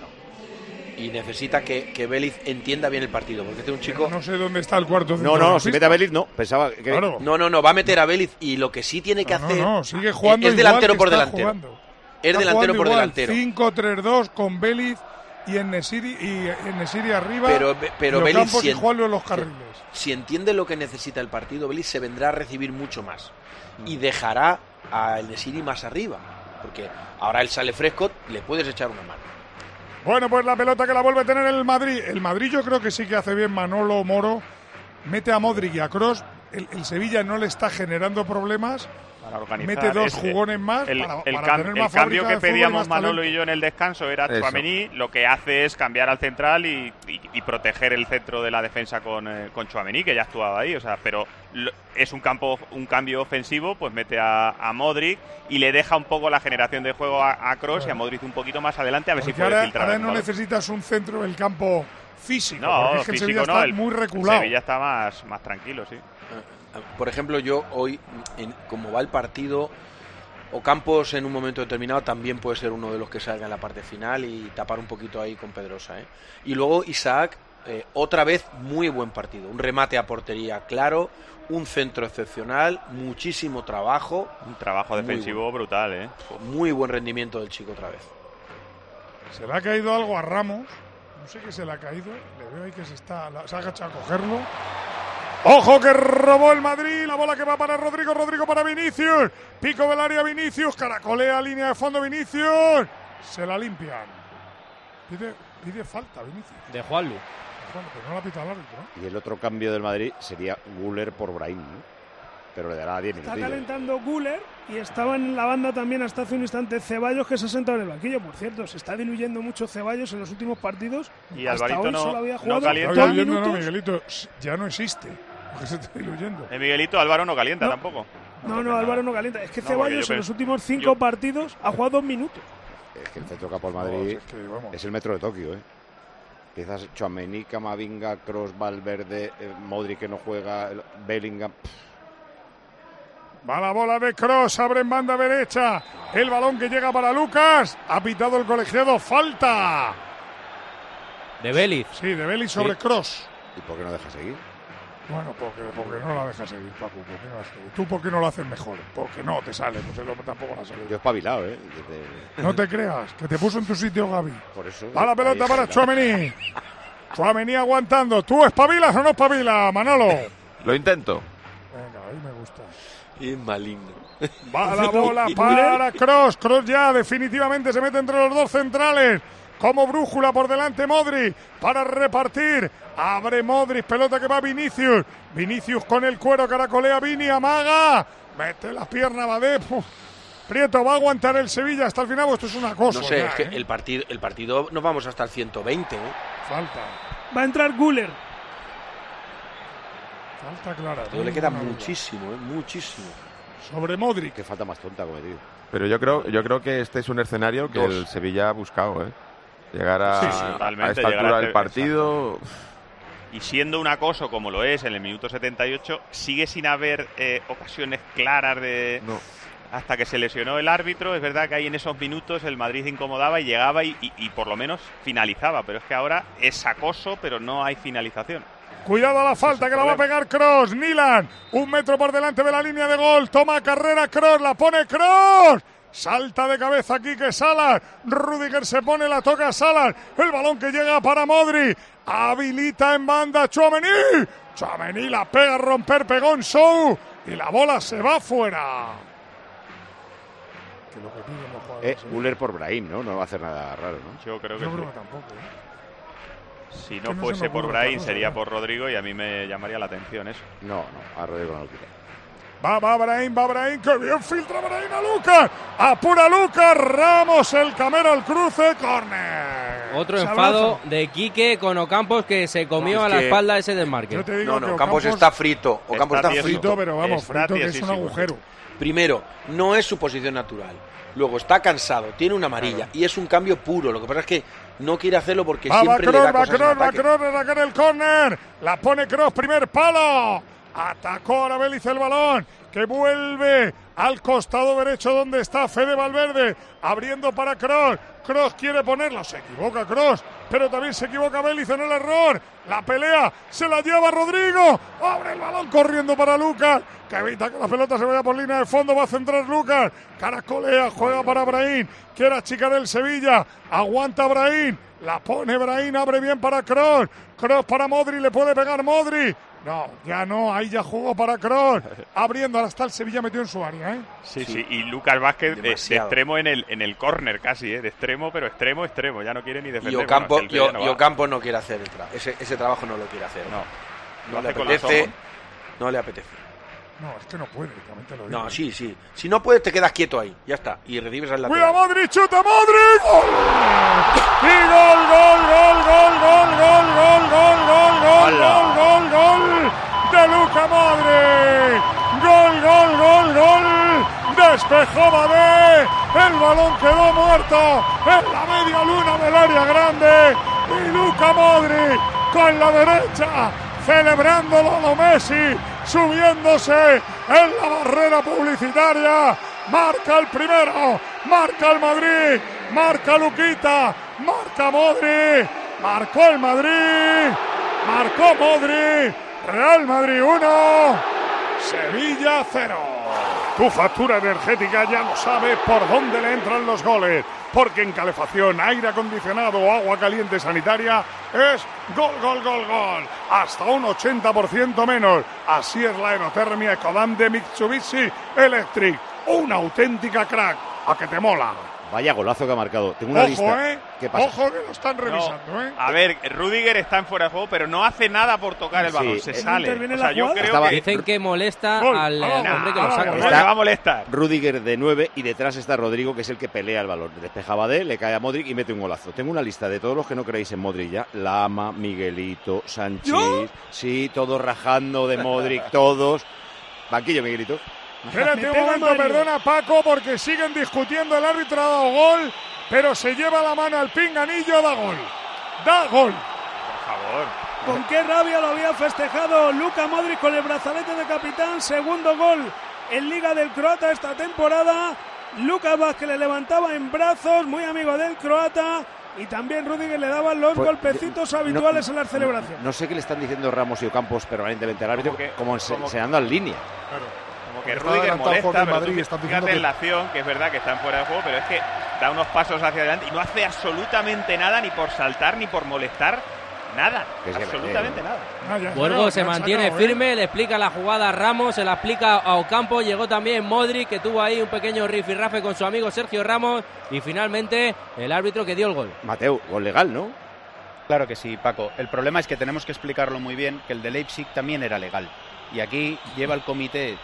E: Y necesita que, que Vélez entienda bien el partido, porque este es un chico...
I: No sé dónde está el cuarto
A: No, no, si mete a Belis, no. Pensaba que.
I: Claro.
E: No, no, no, va a meter a Vélez y lo que sí tiene que
I: No,
E: hacer...
I: no, sigue jugando
E: es delantero por delantero.
I: jugando.
E: Es delantero por
I: igual,
E: delantero.
I: 5-3-2 con Beliz y en Nesiri, y en Nesiri arriba.
E: Pero, pero Vélez, si, en-
I: los carriles.
E: si entiende lo que necesita el partido, Vélez se vendrá a recibir mucho más. Y dejará a El Nesiri más arriba. Porque ahora él sale fresco, le puedes echar una mano.
I: Bueno, pues la pelota que la vuelve a tener el Madrid. El Madrid yo creo que sí que hace bien Manolo Moro. Mete a Modric y a Cross. El, el Sevilla no le está generando problemas.
D: Para organizar
I: Mete dos
D: ese-
I: jugones más
D: El,
I: para,
D: el
I: para
D: cam-
I: tener
D: el
I: más
D: cambio que
I: y
D: pedíamos
I: más
D: Manolo
I: talento.
D: y yo en el descanso era
C: Eso.
D: Chouameni, lo que hace es cambiar al central y, y- y proteger el centro de la defensa con, eh, con Chouameni, que ya actuaba ahí, o sea, pero es un campo un cambio ofensivo, pues mete a, a Modric y le deja un poco la generación de juego a, a Kroos y a Modric un poquito más adelante a ver si puede
I: ahora,
D: filtrar
I: ahora no necesitas un centro del campo físico.
D: No,
I: porque es que el
D: físico
I: Sevilla
D: no,
I: está
D: el-
I: muy reculado.
D: Sevilla está más, más tranquilo, sí.
E: Por ejemplo, yo hoy, en, como va el partido, Ocampos en un momento determinado también puede ser uno de los que salga en la parte final y tapar un poquito ahí con Pedrosa. ¿eh? Y luego Isaac, eh, otra vez muy buen partido. Un remate a portería claro, un centro excepcional, muchísimo trabajo.
D: Un trabajo defensivo brutal, ¿eh?
E: Muy buen rendimiento del chico otra vez.
I: Se le ha caído algo a Ramos. No sé qué se le ha caído. Le veo ahí que se está. se ha agachado a cogerlo. Ojo que robó el Madrid. La bola que va para Rodrigo. Rodrigo para Vinicius. Pico del área Vinicius. Caracolea línea de fondo Vinicius. Se la limpian. Pide, pide falta Vinicius.
G: De Juanlu.
I: Bueno, pero no la pita el árbitro. ¿no?
A: Y el otro cambio del Madrid sería Guller por Brahim. ¿no? Pero le dará 10
F: Está
A: minutos.
F: calentando Guller y estaba en la banda también hasta hace un instante Ceballos que se ha sentado en el banquillo. Por cierto, se está diluyendo mucho Ceballos en los últimos partidos.
D: Y
F: Hasta
D: Alvarito
F: hoy
D: no-
F: solo había
D: no
F: jugado
D: calienta.
I: Está diluyendo, no. Miguelito. Ya no existe. Porque se está diluyendo.
D: El Miguelito Álvaro no calienta
F: No.
D: tampoco.
F: No, no, Álvaro no calienta. Es que
D: No,
F: Ceballos en los últimos cinco
D: yo-
F: partidos ha jugado dos minutos.
A: Es que el centro campo del Madrid
I: es que, vamos.
A: es el metro de Tokio, ¿eh? Empiezas Chouameni, Camavinga, Cross, Valverde, eh, Modric que no juega, el- Bellingham.
I: Va la bola de Cross, abre en banda derecha. El balón que llega para Lucas. Ha pitado el colegiado. Falta.
G: De Vélez.
I: Sí, de Belly sobre
A: Sí.
I: Cross.
A: ¿Y por qué no deja seguir?
I: Bueno, porque, porque no la dejas seguir, Paco. ¿por qué no la seguir? ¿Tú por qué no lo haces mejor? Porque no te sale, pues el hombre tampoco la sale.
A: Yo he espabilado, ¿eh? Desde-
I: No te creas, que te puso en tu sitio Gaby.
A: Por eso.
I: Va la pelota para. Chouameni. Chouameni aguantando. ¿Tú espabilas o no espabilas, Manolo?
C: Lo intento.
I: Venga, ahí me gusta.
E: Es maligno.
I: Va la bola para Cross. Cross ya definitivamente se mete entre los dos centrales. Como brújula por delante Modric para repartir. Abre Modric, pelota que va Vinicius. Vinicius con el cuero, caracolea Vini, amaga. Mete las piernas, Badé. Prieto va a aguantar el Sevilla hasta el final. pues Esto es una cosa.
E: No sé,
I: ya,
E: es que
I: ¿eh?
E: el partido, el partido nos vamos hasta el 120. ¿eh?
I: Falta.
F: Va a entrar Guller.
I: Falta clara.
E: Todo le queda muchísimo, ¿eh? muchísimo.
I: Sobre Modric.
A: Qué falta más tonta cometido.
C: Pero yo creo, yo creo que este es un escenario que
E: Dos.
C: el Sevilla ha buscado, ¿eh? Llegar a,
D: Sí, sí,
C: a
D: totalmente,
C: esta
D: llegar a
C: altura del partido.
D: Y siendo un acoso como lo es en el minuto 78, sigue sin haber eh, ocasiones claras de...
C: No.
D: Hasta que se lesionó el árbitro, es verdad que ahí en esos minutos el Madrid incomodaba y llegaba y, y- y por lo menos finalizaba, pero es que ahora es acoso, pero no hay finalización.
I: Cuidado a la falta que la va a pegar Cross. Nilan, un metro por delante de la línea de gol. Toma carrera Cross, la pone Cross. Salta de cabeza Quique Salas. Rudiger se pone, la toca Salas. El balón que llega para Modri. Habilita en banda Chouameni. Chouameni la pega a romper, pegó en Sou y la bola se va fuera. Que lo que piden los jugadores,
A: Eh, Guller por Brahim, ¿no? No va a hacer nada raro, ¿no?
D: Yo creo que
I: Yo
D: sí.
I: creo que tampoco. ¿eh?
D: si no
I: no se
D: fuese por Brahim sería
I: ¿no?
D: por Rodrigo y a mí me llamaría la atención eso.
A: No, no, a Rodrigo no lo quita.
I: Va, va Brahim, va Brahim, que bien filtra Brahim a Lucas. Apura Lucas, Ramos, el camero al cruce, córner.
G: Otro enfado de Quique con Ocampos que se comió
E: No,
G: a la
E: que-
G: espalda ese desmarque.
I: Yo te digo
E: No,
I: que
E: no, Campos
I: Ocampos-
E: está frito. Ocampos
D: Está
E: está frito.
I: frito, pero vamos,
D: Está
I: frito que es un agujero.
E: Primero, no es su posición natural. Luego, está cansado, tiene una amarilla y es un cambio puro. Lo que pasa es que no quiere hacerlo porque
I: Va, va
E: siempre le
I: Kroos,
E: da
I: va
E: cosas en
I: va
E: ataque.
I: Kroos, a sacar el córner. La pone Kroos, primer palo. Atacó ahora Vélez el balón, que vuelve al costado derecho donde está Fede Valverde, abriendo para Kroos. Kroos quiere ponerlo, se equivoca Kroos, pero también se equivoca Vélez en el error. La pelea se la lleva Rodrigo, abre el balón corriendo para Lucas, que evita que la pelota se vaya por línea de fondo, va a centrar Lucas. Caracolea, juega para Brahim, quiere achicar el Sevilla, aguanta Brahim, la pone Brahim, abre bien para Kroos. Kroos para Modri, le puede pegar Modri. No, ya no, ahí ya jugó para Kroos. Abriendo, ahora está el Sevilla metido en su área, ¿eh?
D: Sí, sí, y Lucas Vázquez de, de extremo en el, en el córner casi, ¿eh? de extremo, pero extremo, extremo, ya no quiere ni
E: Y
D: defender.
E: Ocampo,
D: Bueno, es que el
E: y O-
D: Sevilla no.
E: Ocampo no quiere hacer el tra- ese, ese trabajo, no lo quiere hacer.
D: No,
E: no
D: lo
E: le apetece. No le apetece.
I: No, es que no puede, también te lo digo.
E: No, sí, sí. Si no puedes, te quedas quieto ahí. Ya está. Y recibes al
I: Cuida
E: lateral.
I: Modri, chuta Modri. ¡Gol! Y gol, gol, gol, gol, gol, gol, gol, gol, gol, gol, gol, gol, gol de Luca Modri. Gol, gol, gol, gol. Despejó Badé. El balón quedó muerto en la media luna del área grande. Y Luca Modri con la derecha celebrando lo Messi, subiéndose en la barrera publicitaria. Marca el primero, marca el Madrid, marca Luquita, marca Modri, marcó el Madrid, marcó Modri, Real Madrid 1, Sevilla 0. Tu factura energética ya no sabe por dónde le entran los goles, porque en calefacción, aire acondicionado o agua caliente sanitaria es gol, gol, gol, gol, hasta un 80% menos. Así es la aerotermia Ecodan de Mitsubishi Electric, una auténtica crack, a que te mola.
A: Vaya golazo que ha marcado. Tengo una
I: Ojo,
A: lista.
I: ¿eh?
A: ¿Qué pasa?
I: Ojo que lo están
D: No,
I: revisando, ¿eh?
D: A ver, Rudiger está en fuera de juego, pero no hace nada por tocar el
A: Sí.
D: balón, se
A: ¿No
D: sale. O sea, yo creo
A: Estaba-
D: que
G: Dicen que molesta
I: Gol.
G: al hombre que lo saca.
D: le va a molestar.
A: Rudiger de 9 y detrás está Rodrigo, que es el que pelea el balón. Despejaba de él, le cae a Modric y mete un golazo. Tengo una lista de todos los que no creéis en Modric ya. Lama, Miguelito, Sánchez.
F: ¿Yo?
A: Sí, todos rajando de Modric, todos. Banquillo, Miguelito.
I: Espérate un momento,
F: Mario.
I: perdona Paco, porque siguen discutiendo. El árbitro ha dado gol, pero se lleva la mano al pinganillo, da gol. Da gol.
D: Por favor.
F: Con qué rabia lo había festejado Luca Modric con el brazalete de capitán. Segundo gol en Liga del Croata esta temporada. Lucas Vázquez le levantaba en brazos, muy amigo del croata. Y también Rudiger le daba los
A: Pues,
F: golpecitos
A: no-
F: habituales en las
A: no-
F: celebraciones.
A: No sé qué le están diciendo Ramos y Ocampos permanentemente al árbitro,
D: Como que-
A: como,
D: como-
A: enseñando en línea.
D: Como que
M: Está
D: Rudiger molesta, pero
M: Madrid,
D: tú fíjate en
M: que-
D: la acción, que es verdad que están fuera de juego, pero es que da unos pasos hacia adelante y no hace absolutamente nada, ni por saltar, ni por molestar, nada. Absolutamente
A: eh,
D: nada.
I: Ah, ya,
G: Borgo
I: ya,
G: se mantiene
I: sacado, ¿eh?
G: firme, le explica la jugada a Ramos, se la explica a Ocampo, llegó también Modric que tuvo ahí un pequeño rifirrafe con su amigo Sergio Ramos y finalmente el árbitro que dio el gol.
A: Mateo, gol legal, ¿no?
J: Claro que sí, Paco. El problema es que tenemos que explicarlo muy bien, que el de Leipzig también era legal. Y aquí lleva el comité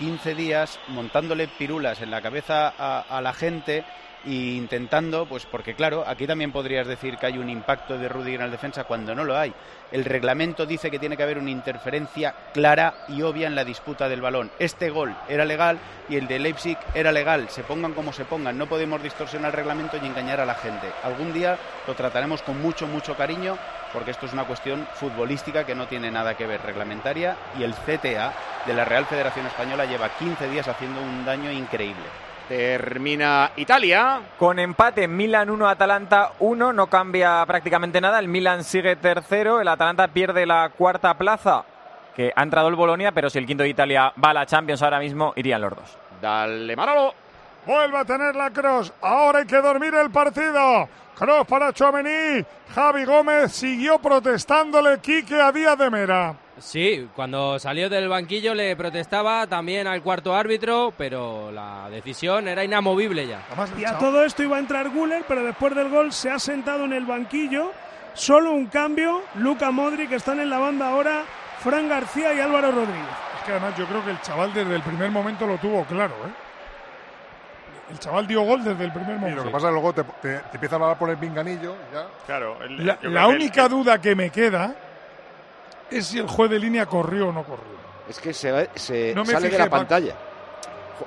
J: 15 días montándole pirulas en la cabeza a, la gente e intentando, pues porque claro, aquí también podrías decir que hay un impacto de Rudiger en la defensa cuando no lo hay. El reglamento dice que tiene que haber una interferencia clara y obvia en la disputa del balón. Este gol era legal y el de Leipzig era legal. Se pongan como se pongan, no podemos distorsionar el reglamento y engañar a la gente. Algún día lo trataremos con mucho, mucho cariño porque esto es una cuestión futbolística que no tiene nada que ver reglamentaria y el CTA de la Real Federación Española lleva 15 días haciendo un daño increíble.
A: Termina Italia.
B: Con empate, Milan 1, Atalanta 1, no cambia prácticamente nada. El Milan sigue tercero, el Atalanta pierde la cuarta plaza, que ha entrado el Bolonia, pero si el quinto de Italia va a la Champions ahora mismo, irían los dos.
A: Dale, Manolo.
I: Vuelve a tener la cross. Ahora hay que dormir el partido. Cross para Chouameni. Javi Gómez siguió protestándole Quique a Díaz de Mera.
G: Sí, cuando salió del banquillo le protestaba también al cuarto árbitro, pero la decisión era inamovible ya.
F: Y a todo esto iba a entrar Guller, pero después del gol se ha sentado en el banquillo. Solo un cambio, Luca Modric, están en la banda ahora Fran García y Álvaro Rodríguez.
I: Es que además yo creo que el chaval desde el primer momento lo tuvo claro, ¿eh? El chaval dio gol desde el primer
M: Y
I: momento.
M: lo que pasa es que luego te, te, te empiezan a poner pinganillo y ya.
D: Claro, el-
I: La, la
D: que el-
I: única duda que me queda es si el juez de línea corrió o no corrió.
A: Es que se, se
I: No
A: sale de
I: fijé,
A: la
I: Paco.
A: pantalla.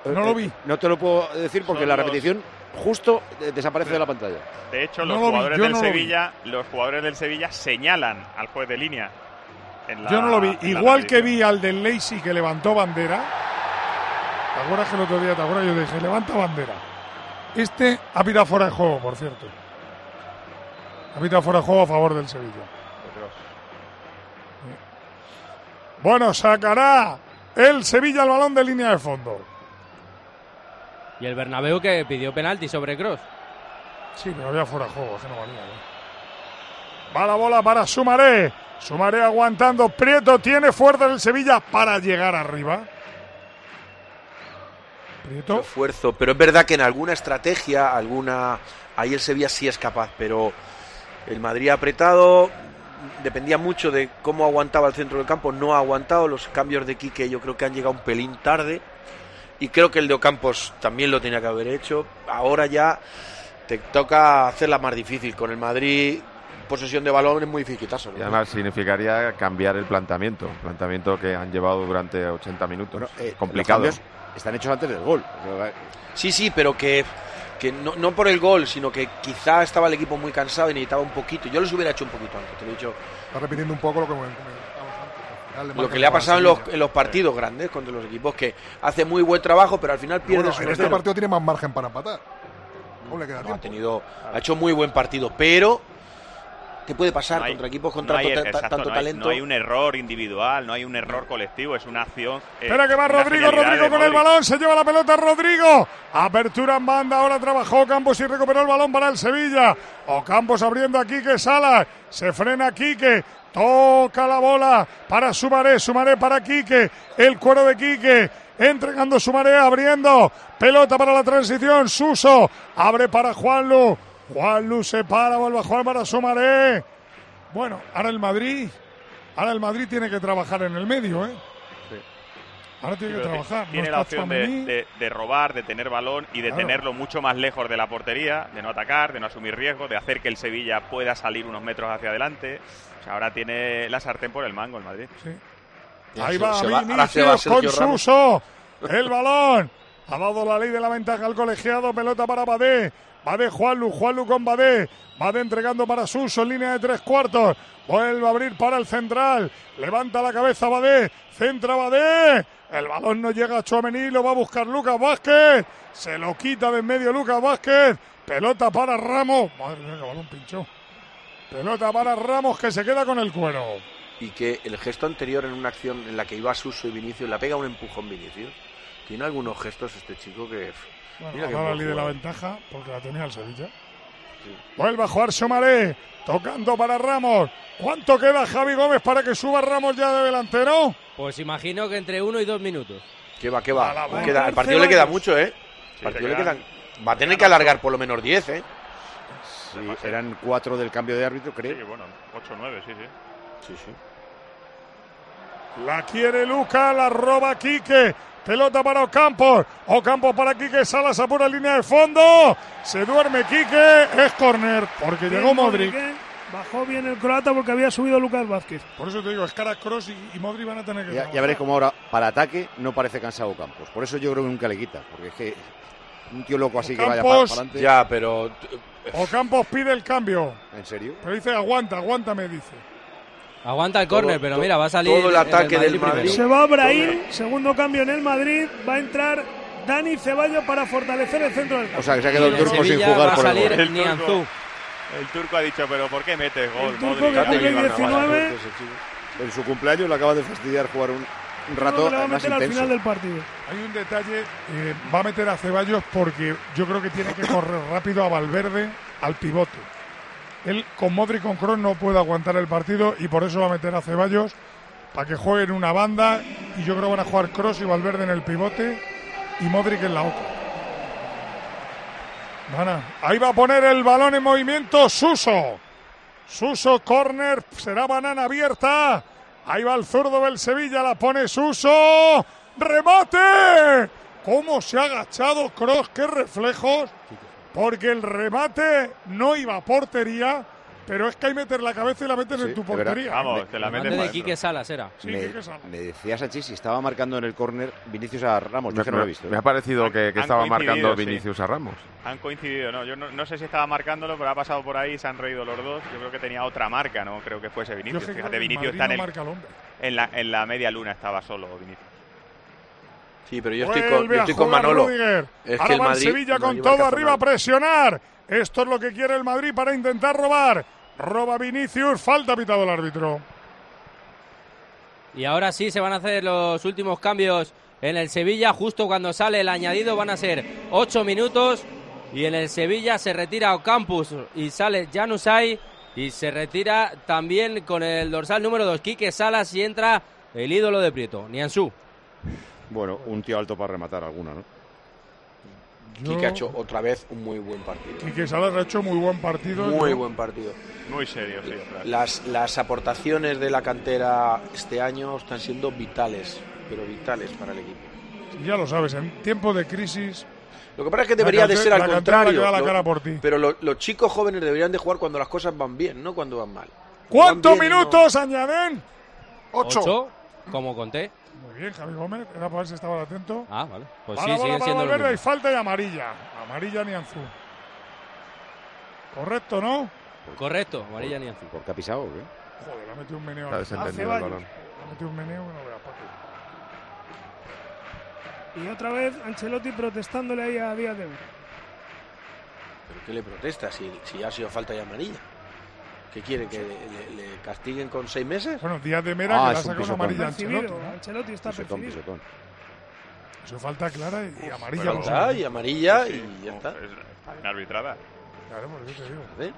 I: No
A: eh,
I: lo
A: eh,
I: vi.
A: No te lo puedo decir porque
D: Son
A: la
D: los-
A: repetición justo eh, desaparece de la pantalla.
D: De hecho,
I: No
D: los
I: lo vi,
D: jugadores
I: yo
D: del
I: no lo vi.
D: Sevilla, los jugadores del Sevilla señalan al juez de línea. en la-
I: Yo no lo vi.
D: la
I: Igual que vi al del Lacey que levantó bandera. ¿Te acuerdas que el otro día, te acuerdas? Yo dije, levanta bandera. Este ha pitado fuera de juego, por cierto. Ha pitado fuera de juego a favor del Sevilla. Bueno, sacará el Sevilla el balón de línea de fondo.
G: Y el Bernabéu que pidió penalti sobre Cross.
I: Sí, pero había fuera de juego, que no valía. ¿no? Va la bola para Sumaré. Sumaré aguantando. Prieto tiene fuerza el Sevilla para llegar arriba.
E: Esfuerzo, pero es verdad que en alguna estrategia, alguna ahí el Sevilla sí es capaz, pero el Madrid apretado, dependía mucho de cómo aguantaba el centro del campo, no ha aguantado los cambios de Quique, yo creo que han llegado un pelín tarde y creo que el de Ocampos también lo tenía que haber hecho. Ahora ya te toca hacerla más difícil con el Madrid. Posesión de balón es muy difícil quitárselo.
C: Y además significaría cambiar el planteamiento, planteamiento que han llevado durante 80 minutos.
A: eh,
C: Complicado.
A: los cambios están hechos antes del gol.
E: Sí, sí, pero que, que no, no por el gol, sino que quizá estaba el equipo muy cansado y necesitaba un poquito. Yo los hubiera hecho un poquito antes, te lo he dicho.
M: Está repitiendo un poco lo que
E: Lo que le ha pasado en los, en los partidos grandes contra los equipos que hace muy buen trabajo, pero al final pierde
M: Bueno,
E: su
M: en este partido tiene más margen para empatar. Queda
E: No, ha tenido, ha hecho muy buen partido, pero ¿qué puede pasar
D: No hay-
E: contra equipos con
D: no hay-
E: tanto, ta-
D: exacto,
E: tanto
D: no hay-
E: talento?
D: no hay un error individual, no hay un error colectivo, es una acción. eh,
I: Espera que va Rodrigo, Rodrigo con el balón, se lleva la pelota Rodrigo. Apertura en banda, ahora trabajó Campos y recuperó el balón para el Sevilla. O Campos abriendo a Quique Salas, se frena Quique, toca la bola para Sumaré, Sumaré para Quique, el cuero de Quique, entregando Sumaré, abriendo, pelota para la transición, Suso, abre para Juanlu, Juanlu se para, vuelve a jugar para Sumaré. Bueno, ahora el Madrid, ahora el Madrid tiene que trabajar en el medio, ¿eh? Ahora tiene
D: Sí,
I: que trabajar.
D: Tiene
I: no
D: la opción de,
I: Tchouaméni.
D: de- de robar, de tener balón y de
I: Claro.
D: tenerlo mucho más lejos de la portería, de no atacar, de no asumir riesgos, de hacer que el Sevilla pueda salir unos metros hacia adelante. O sea, ahora tiene la sartén por el mango el Madrid.
I: Ahí
E: se-
I: va
E: se va- se va
I: Vinicius con. Suso. El balón. Ha dado la ley de la ventaja al colegiado. Pelota para Badé. Badé Juanlu. Juanlu con Badé. Badé entregando para Suso en línea de tres cuartos. Vuelve a abrir para el central. Levanta la cabeza Badé. Centra Badé. El balón no llega a Chuamení. Lo va a buscar Lucas Vázquez. Se lo quita de en medio Lucas Vázquez. Pelota para Ramos. Madre mía, qué balón pinchó. Pelota para Ramos que se queda con el cuero.
E: Y que el gesto anterior en una acción en la que iba Suso y Vinicius, le pega un empujón Vinicius. Tiene algunos gestos este chico que...
I: Bueno, ahora de la
E: jugador.
I: ventaja porque la tenía el Sevilla. Vuelve a jugar Somaré, tocando para Ramos. ¿Cuánto queda Javi Gómez para que suba Ramos ya de delantero?
G: Pues imagino que entre uno y dos minutos.
E: ¿Qué va, qué va? Queda-
I: vuelta,
E: el partido le queda mucho, ¿eh?
D: Sí,
E: partido
D: le
E: le
D: quedan-
E: Va a tener que alargar por lo menos 10, ¿eh?
A: Sí, eran cuatro del cambio de árbitro,
D: Sí,
A: creo.
D: que bueno, 8-9, sí, sí.
E: Sí, sí.
I: La quiere Luca, la roba Quique. Pelota para Ocampos. Ocampos para Quique Salas a pura línea de fondo. Se duerme Quique. Es córner porque
F: Bien,
I: llegó Modric.
F: Bajó bien el croata porque había subido Lucas Vázquez.
I: Por eso te digo, es cara Cross y, y Modric van a tener que.
A: Ya, ya veréis cómo ahora, para ataque, no parece cansado Campos. Por eso yo creo que nunca le quita. Porque es que un tío loco así que vaya para adelante.
E: Ya, pero...
I: Ocampos pide el cambio.
A: ¿En serio?
I: Pero dice aguanta, aguanta, me dice.
G: Aguanta el córner, pero
E: to-
G: mira, va a salir
E: todo el ataque del
G: primero.
E: Madrid.
F: Se va Brahim, segundo cambio en el Madrid. Va a entrar Dani Ceballos para fortalecer el centro del campo.
A: O sea, que se ha quedado el turco sin jugar
G: va a
A: por el
G: salir
A: gol.
D: El turco.
G: Nianzú.
D: El turco ha dicho, pero ¿por qué metes gol?
F: El turco
D: Modric?
F: que
D: bien,
F: 19.
A: En su cumpleaños le acaba de fastidiar jugar un, rato
F: le va a
A: más
F: meter al
A: intenso.
F: final del partido.
I: Hay un detalle, eh, va a meter a Ceballos porque yo creo que tiene que correr rápido a Valverde al pivote. Él con Modric con Kroos no puede aguantar el partido y por eso va a meter a Ceballos para que jueguen una banda y yo creo que van a jugar Cross y Valverde en el pivote y Modric en la otra. Ahí va a poner el balón en movimiento Suso. Suso, corner, será banana abierta. Ahí va el zurdo del Sevilla, la pone Suso. ¡Remate! ¿Cómo se ha agachado Cross? ¡Qué reflejos! Porque el remate no iba a portería, pero es que hay que meter la cabeza y la metes en tu portería.
D: Vamos, te la metes
G: de Quique Salas era.
I: Sí,
A: me,
I: Quique Salas.
A: me decía si estaba marcando en el córner Vinicius a Ramos. Yo
C: Me,
A: es que no lo he visto.
C: me ha parecido que, que estaba marcando
D: sí.
C: Vinicius a Ramos.
D: Han coincidido, no, yo no, no sé si estaba marcándolo, pero ha pasado por ahí y se han reído los dos. Yo creo que tenía otra marca, no creo que fuese
I: Yo
D: Vinicius. Fíjate, Vinicius
I: Madrid
D: está en, el- en la, en la media luna, estaba solo Vinicius.
E: Sí, pero yo estoy con, yo estoy con Manolo.
I: Rudiger.
E: Es
I: Ahora
E: que el
I: va el
E: Madrid,
I: Sevilla con
E: Madrid
I: todo arriba a presionar. Esto es lo que quiere el Madrid para intentar robar. Roba Vinicius, falta pitado el árbitro.
G: Y ahora sí se van a hacer los últimos cambios en el Sevilla. Justo cuando sale el añadido van a ser 8 minutos. Y en el Sevilla se retira Ocampus y sale Janusay. Y se retira también con el dorsal número 2, Quique Salas. Y entra el ídolo de Prieto, Nianzú.
A: Bueno, un tío alto para rematar alguna, ¿no?
E: Quique ha hecho otra vez un muy buen partido.
I: Quique Salas ha hecho muy buen partido.
E: Muy
I: Yo-
E: buen partido.
D: Muy serio, sí. claro.
E: Las, las aportaciones de la cantera este año están siendo vitales, pero vitales para el equipo.
I: Ya lo sabes, en tiempo de crisis.
E: Lo que pasa es que debería de ser al
I: la
E: contrario.
I: que da la
E: Lo-
I: cara por ti.
E: Pero lo- los chicos jóvenes deberían de jugar cuando las cosas van bien, no cuando van mal.
I: ¿Cuántos
E: Van bien y no-
I: minutos añaden? Ocho.
G: 8, como conté.
I: Muy bien, Javi Gómez. Era para ver si estaban atento.
G: Ah, vale. Pues
I: Para
G: sí,
I: bola
G: siguen
I: para
G: siendo los
I: Valverde y falta y amarilla. Amarilla ni azul. Correcto, ¿no?
G: Correcto, amarilla Nianzú.
A: ¿Por qué ha pisado? o qué?
I: Joder, le ha metido un meneo.
C: Está desentendido el balón.
I: Le ha metido un meneo que no veas, Paco.
F: Y otra vez Ancelotti protestándole ahí a Díaz de.
E: ¿Pero qué le protesta si, si ha sido falta y amarilla? ¿Qué quiere? ¿Que le, le- castiguen con seis meses?
I: Bueno, Díaz de Mera
A: Ah,
I: que
A: un
I: sacado una amarilla Ancelotti. ¿no?
F: Ancelotti está
A: Pisotón, pisotón.
I: Eso falta clara y, y amarilla.
E: Falta
I: por supuesto.
E: y amarilla
D: Sí,
E: y ya está.
D: es- está bien arbitrada.
I: Claro, por eso te digo.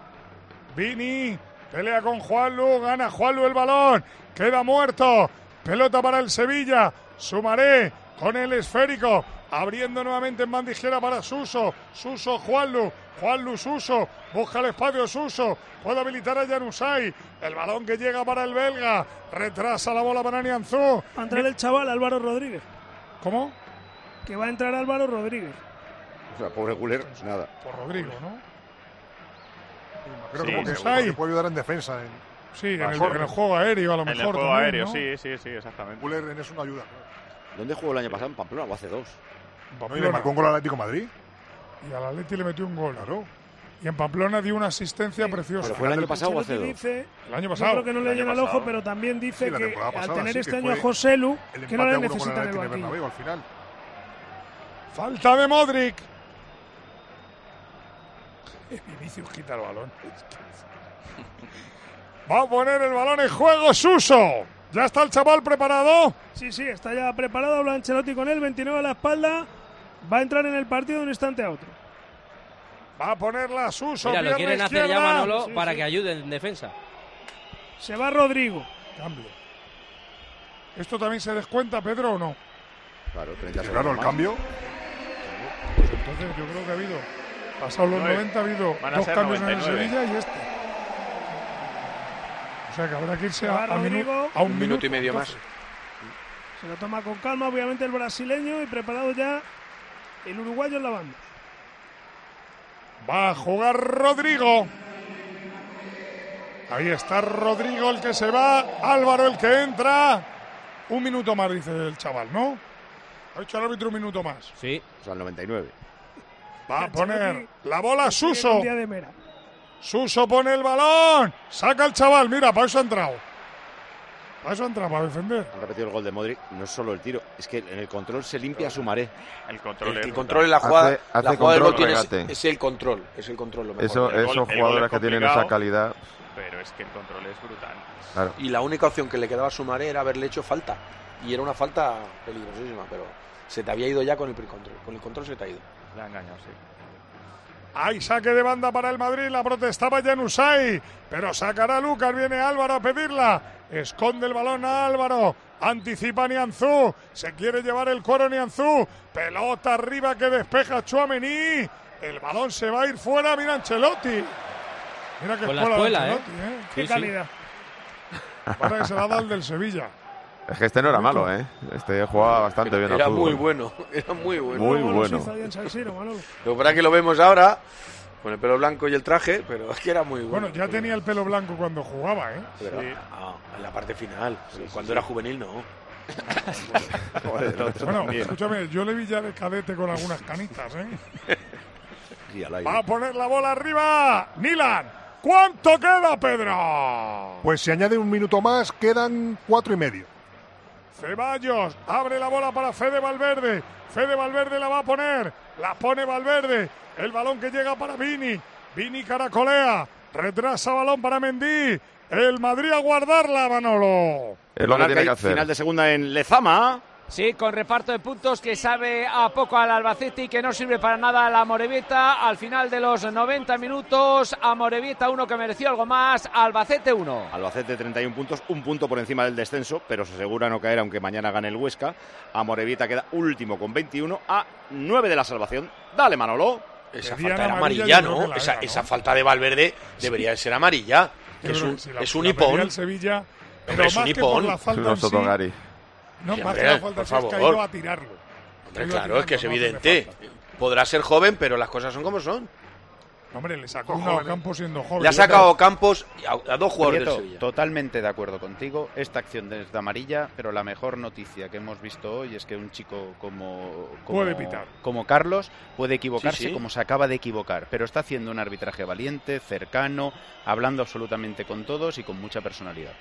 I: Vini, pelea con Juanlu, gana Juanlu el balón, queda muerto, pelota para el Sevilla, Sumaré con el esférico, abriendo nuevamente en bandijera para Suso, Suso Juanlu, Juanlu Suso, busca el espacio Suso, puede habilitar a Janusay, el balón que llega para el belga, retrasa la bola para Nianzú.
F: Va a entrar el chaval Álvaro Rodríguez.
I: ¿Cómo?
F: Que va a entrar Álvaro Rodríguez.
A: O sea, pobre Guller, nada.
I: Por Rodrigo, ¿no?
M: Creo
D: Sí,
M: que porque puede ayudar en defensa. En,
I: Sí, en el,
M: Mejor,
I: en el juego aéreo a lo
D: En el
I: mejor.
D: juego
I: también,
D: aéreo,
I: ¿no?
D: sí, sí, sí, exactamente.
M: Guller en eso no ayuda.
A: ¿Dónde jugó el año pasado? ¿En Pamplona o hace dos?
M: ¿no? Le marcó un gol al Atlético Madrid.
I: Y al Atleti le metió un gol.
M: Claro.
I: Y en Pamplona dio una asistencia preciosa.
A: ¿Pero fue el año pasado o hace
F: dice,
I: El año
F: yo
I: pasado.
F: creo que no le el
D: pasado.
F: ojo, pero también dice
M: Sí,
F: que al tener este año a José Lu, que no le
M: empate a uno con el
F: el.
M: Bernabéu al final.
I: Falta de Modric. Vinicius quita el balón. Va a poner el balón en juego Suso. Ya está el chaval preparado.
F: Sí, sí, está ya preparado. Habla Ancelotti con él, 29 a la espalda. Va a entrar en el partido de un instante a otro.
I: Va a ponerla Suso.
G: Mira, lo quieren hacer ya. Manolo
F: Sí,
G: para
F: sí.
G: que ayude en defensa.
F: Se va Rodrigo.
I: Cambio. ¿Esto también se descuenta, Pedro, o no?
A: Claro, 30
M: Sí,
A: segundos
M: claro, el
A: más.
M: cambio.
I: Pues entonces yo creo que ha habido, pasados los
D: No, eh,
I: 90, ha habido dos cambios en el
D: 99.
I: Sevilla y este. O sea que habrá que irse a, a minu-
F: Rodrigo.
I: a un,
E: Un minuto y medio más.
F: Se lo toma con calma, obviamente el brasileño y preparado ya el uruguayo en la banda.
I: Va a jugar Rodrigo. Ahí está Rodrigo el que se va. Álvaro el que entra. Un minuto más, dice el chaval, ¿no? Ha hecho el árbitro un minuto más.
G: Sí.
A: O sea, el 99.
I: Va a poner la bola Suso. Suso pone el balón. Saca el chaval. Mira, para eso ha entrado. Eso ha entrado, para defender.
A: Han repetido el gol de Modric. No es solo el tiro, es que en el control se limpia su maré.
D: El control
E: El, el control en la jugada,
C: Hace- hace
E: la jugada del gol
C: control,
E: tiene es, el control, es el control lo mejor.
C: Eso,
D: El
C: esos
D: gol
C: jugadores
D: es
C: que tienen esa calidad.
D: Pero es que el control es brutal.
C: Claro.
E: Y la única opción que le quedaba a Sumaré era haberle hecho falta. Y era una falta peligrosísima, pero se te había ido ya con el control. Con el control se te ha ido.
D: Le ha engañado, sí.
I: Hay saque de banda para el Madrid, la protestaba Janusay, pero sacará Lucas, viene Álvaro a pedirla. Esconde el balón a Álvaro. Anticipa Nianzú. Se quiere llevar el cuero Nianzú. Pelota arriba que despeja Chuamení. El balón se va a ir fuera. Mira Ancelotti. Mira que
G: Con
I: escuela de
G: escuela, ¿eh?
I: Ancelotti, ¿eh?
F: Qué
G: Sí, sí.
F: calidad.
I: Para que se la ha dado el del Sevilla.
C: Es que este no era malo, ¿eh? Este jugaba bastante bien al
E: Era
C: fútbol.
E: muy bueno, era muy bueno.
C: Muy bueno.
E: Lo que pasa es que lo vemos ahora con el pelo blanco y el traje, pero es que era muy bueno.
I: Bueno, ya tenía el pelo blanco cuando jugaba, ¿eh?
E: Pero, ah, en la parte final. cuando era juvenil, no.
I: Bueno, escúchame, yo le vi ya de cadete con algunas canitas, ¿eh?
A: Y al aire.
I: Va a poner la bola arriba. Nilan. ¿Cuánto queda, Pedro?
M: Pues si añade un minuto más, quedan cuatro y medio.
I: Ceballos abre la bola para Fede Valverde. Fede Valverde la va a poner. La pone Valverde. El balón que llega para Vini. Vini caracolea. Retrasa balón para Mendy. El Madrid a guardarla, Manolo.
C: Es lo que tiene que hacer.
A: Final de segunda en Lezama.
K: Sí, con reparto de puntos que sabe a poco al Albacete y que no sirve para nada a la Morevieta. Al final de los 90 minutos, a Morevieta uno que mereció algo más, Albacete 1.
A: Albacete 31 puntos, un punto por encima del descenso, pero se asegura no caer aunque mañana gane el Huesca. Amorebieta queda último con 21 a 9 de la salvación. Dale, Manolo.
E: Esa falta era
I: amarilla,
E: ¿no?
I: que
E: esa,
I: era, ¿no?
E: esa falta de Valverde debería de ser amarilla. Es un,
I: que si la-
E: es un hipón.
I: Sevilla, pero
E: es un
I: que por
E: hipón.
I: la falta en
C: Unos
I: sí,
C: Totogari.
I: No,
E: Sí,
I: más que
E: hombre,
I: la falta
E: por favor.
I: ido a tirarlo.
E: Hombre,
I: a
E: claro, es que es
I: no
E: evidente. Podrá ser joven, pero las cosas son como son.
I: Hombre, le sacó a Campos siendo joven.
E: Le ha sacado a Campos a, a dos jugadores
J: Prieto,
E: del Sevilla.
J: totalmente de acuerdo contigo. Esta acción es de amarilla, pero la mejor noticia que hemos visto hoy es que un chico como, como,
I: Puede pitar.
J: como Carlos puede equivocarse
E: Sí, sí.
J: como se acaba de equivocar, pero está haciendo un arbitraje valiente, cercano, hablando absolutamente con todos y con mucha personalidad.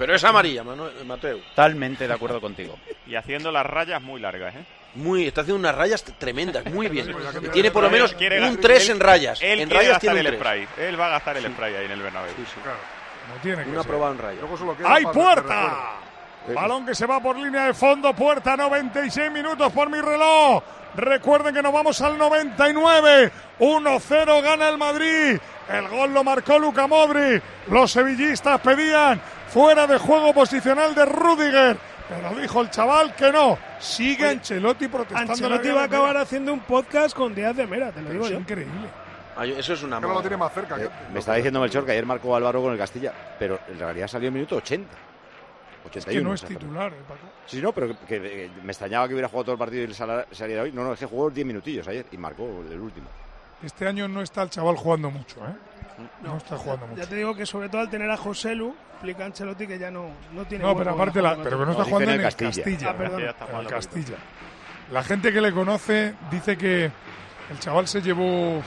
E: Pero es amarilla, Manuel, Mateo.
J: Totalmente de acuerdo contigo.
D: Y haciendo las rayas muy largas, ¿eh?
E: Muy, está haciendo unas rayas tremendas, muy bien. Y tiene por lo menos
D: quiere-
E: un 3
D: él-
E: en rayas.
D: Él
E: en rayas tiene un
D: el
E: 3.
D: spray. Él va a gastar el spray ahí en el Bernabéu.
I: Claro, no tiene que
E: Una
I: ser.
E: probada en rayas.
I: ¡Hay puerta! Balón que se va por línea de fondo, puerta 96 minutos por mi reloj. Recuerden que nos vamos al 99. 1-0 gana el Madrid. El gol lo marcó Luca Modri. Los sevillistas pedían fuera de juego posicional de Rudiger. Pero dijo el chaval que no. Sigue Ancelotti protestando.
F: Ancelotti va a acabar
I: Mera.
F: haciendo un podcast con Díaz de Mera, te lo digo
I: es
F: yo.
I: increíble.
E: Ah, Eso es una
M: lo tiene
E: moda.
M: más cerca.
A: Eh, me está diciendo Melchor que ayer marcó Álvaro con el Castilla, pero en realidad salió en minuto 80. 81.
I: Que no es titular, eh, Paco.
A: Sí, sí, no, pero que, que- que me extrañaba que hubiera jugado todo el partido y saliera hoy. No, no, es que jugó 10 minutillos ayer y marcó el último.
I: Este año no está el chaval jugando mucho, ¿eh? No, está jugando mucho.
F: Ya te digo que sobre todo al tener a José Lu, explica Ancelotti que ya no, no tiene
I: No, pero aparte, la, pero que no
A: No,
I: está jugando
A: en
I: el
A: Castilla.
I: Castilla.
F: Ah, perdón.
D: Está
I: en el Castilla. La gente que le conoce dice que el chaval se llevó un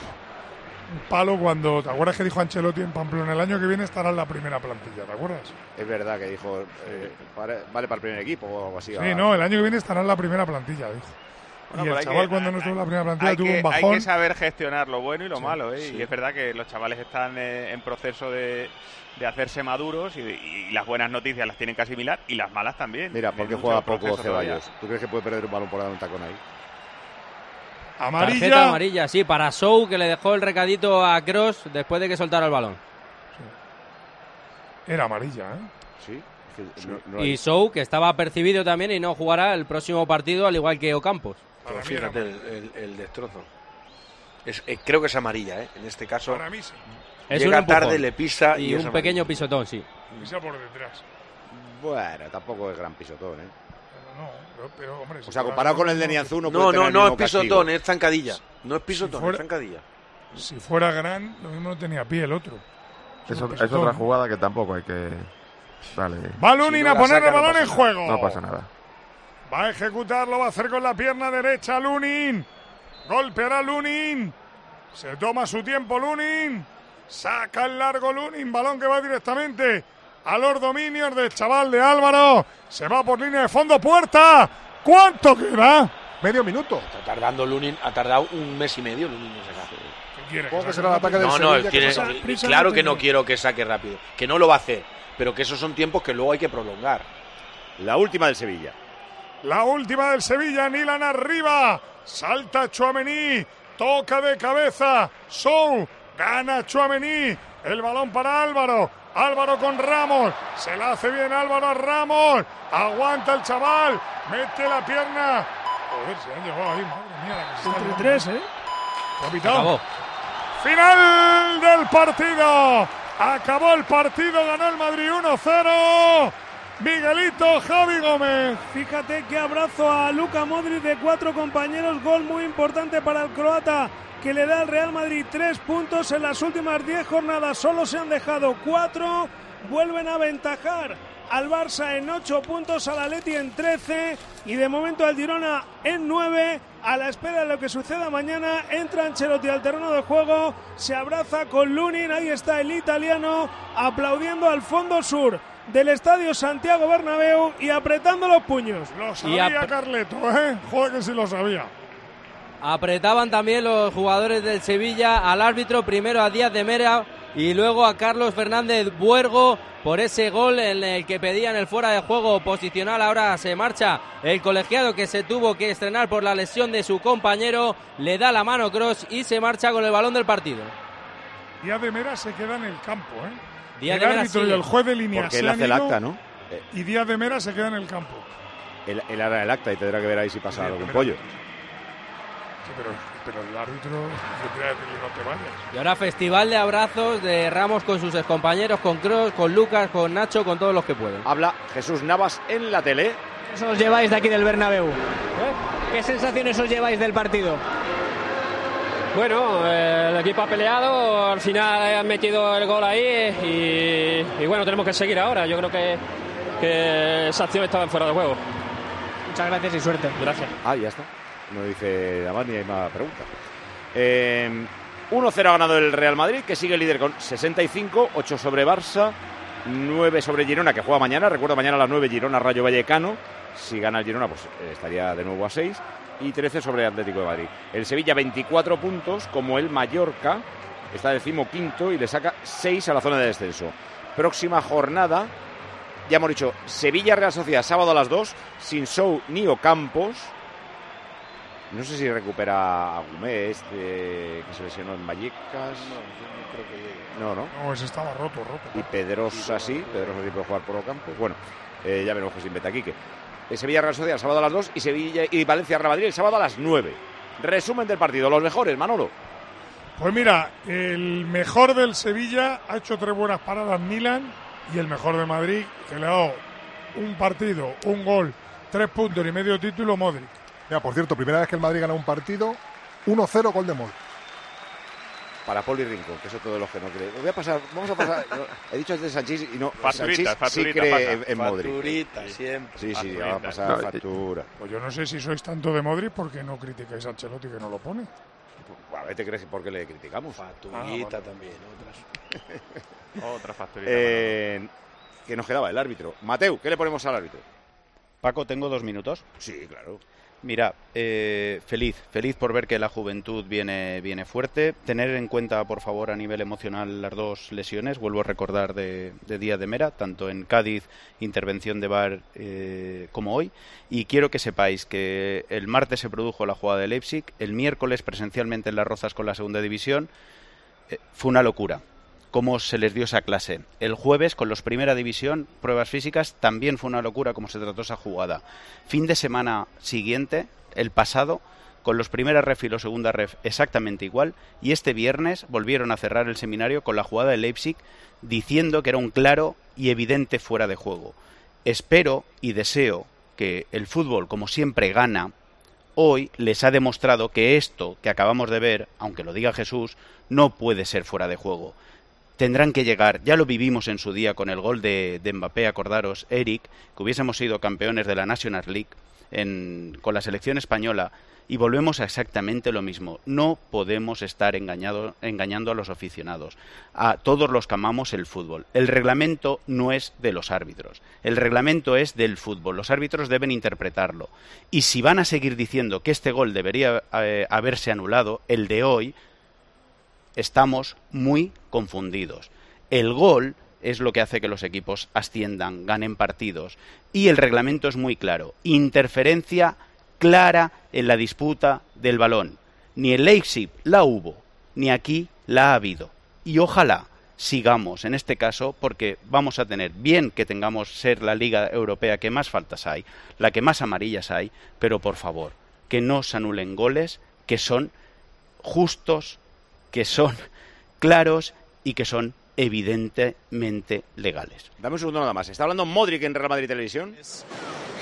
I: palo cuando. ¿Te acuerdas que dijo Ancelotti en Pamplona? El año que viene estará en la primera plantilla, ¿te acuerdas?
A: Es verdad que dijo, eh, para- vale para el primer equipo o algo así.
I: Sí, no, el año que viene estará en la primera plantilla, dijo.
D: Bueno,
I: y el
D: hay
I: chaval
D: que-
I: cuando no estuvo en la primera plantilla
D: Hay
I: tuvo
D: que,
I: un
D: hay
I: bajón.
D: que saber gestionar lo bueno y lo
I: Sí,
D: malo, ¿eh?
E: sí.
D: Y es verdad que los chavales están eh, en proceso de, de hacerse maduros y, y las buenas noticias las tienen que asimilar y las malas también.
A: Mira, ¿por qué
D: Tienen
A: juega poco
D: proceso todavía.
A: Ceballos? ¿Tú crees que puede perder un balón por dar un tacón ahí?
G: Tarjeta
I: Amarilla.
G: amarilla, sí, para Sou, que le dejó el recadito a Cross después de que soltara el balón.
I: Era amarilla, ¿eh?
A: Sí. es que no- no hay-
G: Y Sou, que estaba percibido también y no jugará el próximo partido, al igual que Ocampos.
E: Pero fíjate el, el- el destrozo. Es, eh, creo que es amarilla, ¿eh? En este caso,
I: Para mí sí.
G: Es
E: llega tarde, le pisa y,
G: Y un pequeño pisotón, sí.
I: Pisa por detrás.
A: Bueno, tampoco es gran pisotón, ¿eh?
I: Pero no, pero, pero, hombre. si
A: O sea, comparado con el de Nianzú no,
E: No,
A: puede
E: no,
A: tener el
E: no es
A: castigo.
E: pisotón, es zancadilla. No es pisotón,
I: fuera-
E: es zancadilla.
I: Si fuera gran, lo mismo no tenía pie el otro.
C: Es, es otra jugada que tampoco hay que. Vale.
I: Va Lunin
E: Si no
I: a poner el balón en juego.
C: No pasa nada.
I: Va a ejecutarlo, va a hacer con la pierna derecha Lunin. Golpeará Lunin. Se toma su tiempo Lunin. Saca el largo Lunin. Balón que va directamente a los dominios del chaval de Álvaro. Se va por línea de fondo. Puerta. ¿Cuánto queda?
M: Medio minuto.
E: Está tardando Lunin, ha tardado un mes y medio Lunin en sacar.
I: ¿Qué quiere?
M: Que será el ataque del
E: No, no,
M: Sevilla,
E: tiene-
M: pasa-
F: prisa
E: claro
F: no
E: que no quiero que saque rápido, que no lo va a hacer, pero que esos son tiempos que luego hay que prolongar.
A: La última del Sevilla.
I: La última del Sevilla, Nilan arriba. Salta Chuamení. Toca de cabeza. Sou. Gana Chuamení. El balón para Álvaro. Álvaro con Ramos. Se la hace bien Álvaro a Ramos. Aguanta el chaval. Mete la pierna. Joder, se han llevado ahí. Madre mía, la que
F: Entre tres, ¿eh?
I: Capitán. Final del partido. Acabó el partido, ganó el Madrid 1-0. Miguelito Javi Gómez.
F: Fíjate qué abrazo a Luka Modric de cuatro compañeros. Gol muy importante para el croata que le da al Real Madrid tres puntos en las últimas diez jornadas. Solo se han dejado cuatro. Vuelven a aventajar al Barça en ocho puntos, al Atleti en trece y de momento al Girona en nueve. A la espera de lo que suceda mañana, entra Ancelotti al terreno de juego, se abraza con Lunin, ahí está el italiano aplaudiendo al fondo sur del estadio Santiago Bernabéu y apretando los puños.
I: Lo sabía
G: ap-
I: Carleto, ¿eh? Joder que sí lo sabía.
G: Apretaban también los jugadores del Sevilla al árbitro, primero a Díaz de Mera y luego a Carlos Fernández Buergo por ese gol en el que pedían el fuera de juego posicional. Ahora se marcha el colegiado que se tuvo que estrenar por la lesión de su compañero, le da la mano Cross y se marcha con el balón del partido.
I: Díaz de Mera se queda en el campo, ¿eh?
G: Díaz
I: el
G: de Mera
I: árbitro y
G: sigue.
I: el juez de línea
A: Porque
I: se
A: él
I: han
A: hace el
I: ido
A: acta, ¿no? Eh,
I: Y Díaz de Mera se queda en el campo.
A: Él, él hará el acta y tendrá que ver ahí si pasa con
I: pero-
A: pollo.
I: Sí, pero, pero el árbitro tendría que decirle no te vayas.
G: Y ahora festival de abrazos de Ramos con sus excompañeros, con Cross, con Lucas, con Nacho, con todos los que pueden.
A: Habla Jesús Navas en la tele.
N: ¿Qué os lleváis de aquí del Bernabéu? ¿Qué sensaciones os lleváis del partido?
O: Bueno, eh, el equipo ha peleado, al final han metido el gol ahí y, y bueno, tenemos que seguir ahora. Yo creo que, que esa acción estaba fuera de juego.
N: Muchas gracias y suerte.
O: Gracias.
A: Ah, ya está. No dice Damás ni hay más preguntas. Eh, 1-0 ha ganado el Real Madrid, que sigue líder con 65, 8 sobre Barça, 9 sobre Girona, que juega mañana. Recuerdo, mañana a las 9 Girona Rayo Vallecano. Si gana el Girona, pues eh, estaría de nuevo a 6. Y 13 sobre Atlético de Madrid. El Sevilla 24 puntos, como el Mallorca, está decimoquinto y le saca 6 a la zona de descenso. Próxima jornada, ya hemos dicho, Sevilla-Real Sociedad, sábado a las 2, sin show ni Ocampos. No sé si recupera a Gumé, este que se lesionó en Vallecas.
E: No, yo no creo que llegue.
A: No, no.
I: No, ese estaba roto, roto.
A: Y Pedrosa sí, Pedrosa sí puede jugar por Ocampos. Bueno, eh, ya veremos que se inventa Quique. Sevilla Real Sociedad el sábado a las 2 y Sevilla y Valencia Real Madrid el sábado a las 9. Resumen del partido, los mejores, Manolo.
I: Pues mira, el mejor del Sevilla ha hecho tres buenas paradas Milan y el mejor de Madrid, que le ha dado un partido, un gol, tres puntos y medio título, Modric.
M: Ya, por cierto, primera vez que el Madrid gana un partido, 1-0 gol de.
A: Para Poli Rincón, que es otro de los que no cree. Voy a pasar, vamos a pasar. no, he dicho antes de Sanchís y no.
D: Facturita,
A: Sanchís sí
D: facturita
A: cree
D: pasa.
A: en, en Modric.
E: Facturita, siempre.
A: Sí, sí, va a pasar
C: No,
A: factura.
I: Pues yo no sé si sois tanto de Modric porque no criticáis a Ancelotti que no lo pone.
A: A ver, ¿te crees por qué le criticamos?
E: Facturita también, otras.
D: Otra facturita.
A: Eh, que nos quedaba el árbitro. Mateu, ¿qué le ponemos al árbitro?
J: Paco, tengo dos minutos.
A: Sí, claro.
J: Mira, eh, feliz, feliz por ver que la juventud viene, viene fuerte. Tener en cuenta, por favor, a nivel emocional las dos lesiones. Vuelvo a recordar de, de Díaz de Mera, tanto en Cádiz, intervención de VAR, eh, como hoy. Y quiero que sepáis que el martes se produjo la jugada de Leipzig, el miércoles presencialmente en Las Rozas con la segunda división. Eh, fue una locura cómo se les dio esa clase. El jueves, con los Primera División, pruebas físicas, también fue una locura cómo se trató esa jugada. Fin de semana siguiente, el pasado, con los Primera Ref y los Segunda Ref exactamente igual, y este viernes volvieron a cerrar el seminario con la jugada de Leipzig, diciendo que era un claro y evidente fuera de juego. Espero y deseo que el fútbol, como siempre, gana, hoy les ha demostrado que esto que acabamos de ver, aunque lo diga Jesús, no puede ser fuera de juego tendrán que llegar, ya lo vivimos en su día con el gol de, de Mbappé, acordaros, Eric, que hubiésemos sido campeones de la National League en- con la selección española y volvemos a exactamente lo mismo. No podemos estar engañando a los aficionados, a todos los que amamos el fútbol. El reglamento no es de los árbitros, el reglamento es del fútbol. Los árbitros deben interpretarlo. Y si van a seguir diciendo que este gol debería eh, haberse anulado, el de hoy, estamos muy confundidos. El gol es lo que hace que los equipos asciendan, ganen partidos. Y el reglamento es muy claro. Interferencia clara en la disputa del balón. Ni en Leipzig la hubo, ni aquí la ha habido. Y ojalá sigamos en este caso porque vamos a tener bien que tengamos ser la liga europea que más faltas hay, la que más amarillas hay, pero por favor, que no se anulen goles que son justos, que son claros y que son evidentemente legales.
A: Dame un segundo nada más. Está hablando Modric en Real Madrid Televisión.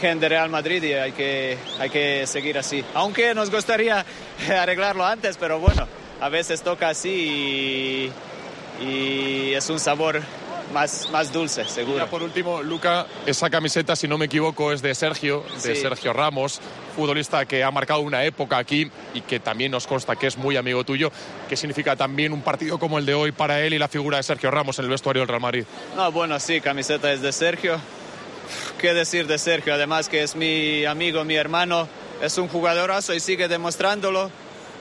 P: gente de Real Madrid y hay que, hay que seguir así. Aunque nos gustaría arreglarlo antes, pero bueno, a veces toca así y, y es un sabor más, más dulce, seguro.
Q: Ya por último, Luca, esa camiseta, si no me equivoco, es de Sergio, de
P: Sí.
Q: Sergio Ramos, futbolista que ha marcado una época aquí y que también nos consta que es muy amigo tuyo. ¿Qué significa también un partido como el de hoy para él y la figura de Sergio Ramos en el vestuario del Real Madrid?
P: No, bueno, sí, camiseta es de Sergio. ¿Qué decir de Sergio? Además que es mi amigo, mi hermano, es un jugadorazo y sigue demostrándolo,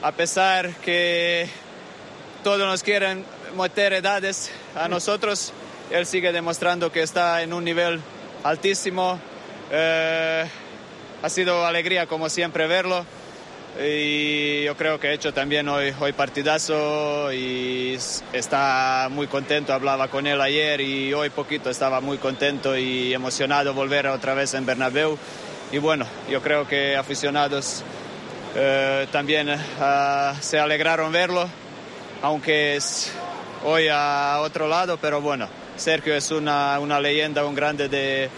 P: a pesar que todos nos quieren meter edades a nosotros, él sigue demostrando que está en un nivel altísimo. Eh, ha sido alegría como siempre verlo. Y yo creo que ha hecho también hoy, hoy partidazo y está muy contento, hablaba con él ayer y hoy poquito estaba muy contento y emocionado volver otra vez en Bernabéu. Y bueno, yo creo que aficionados eh, también ah, se alegraron verlo, aunque es hoy a otro lado, pero bueno, Sergio es una, una leyenda, un grande de,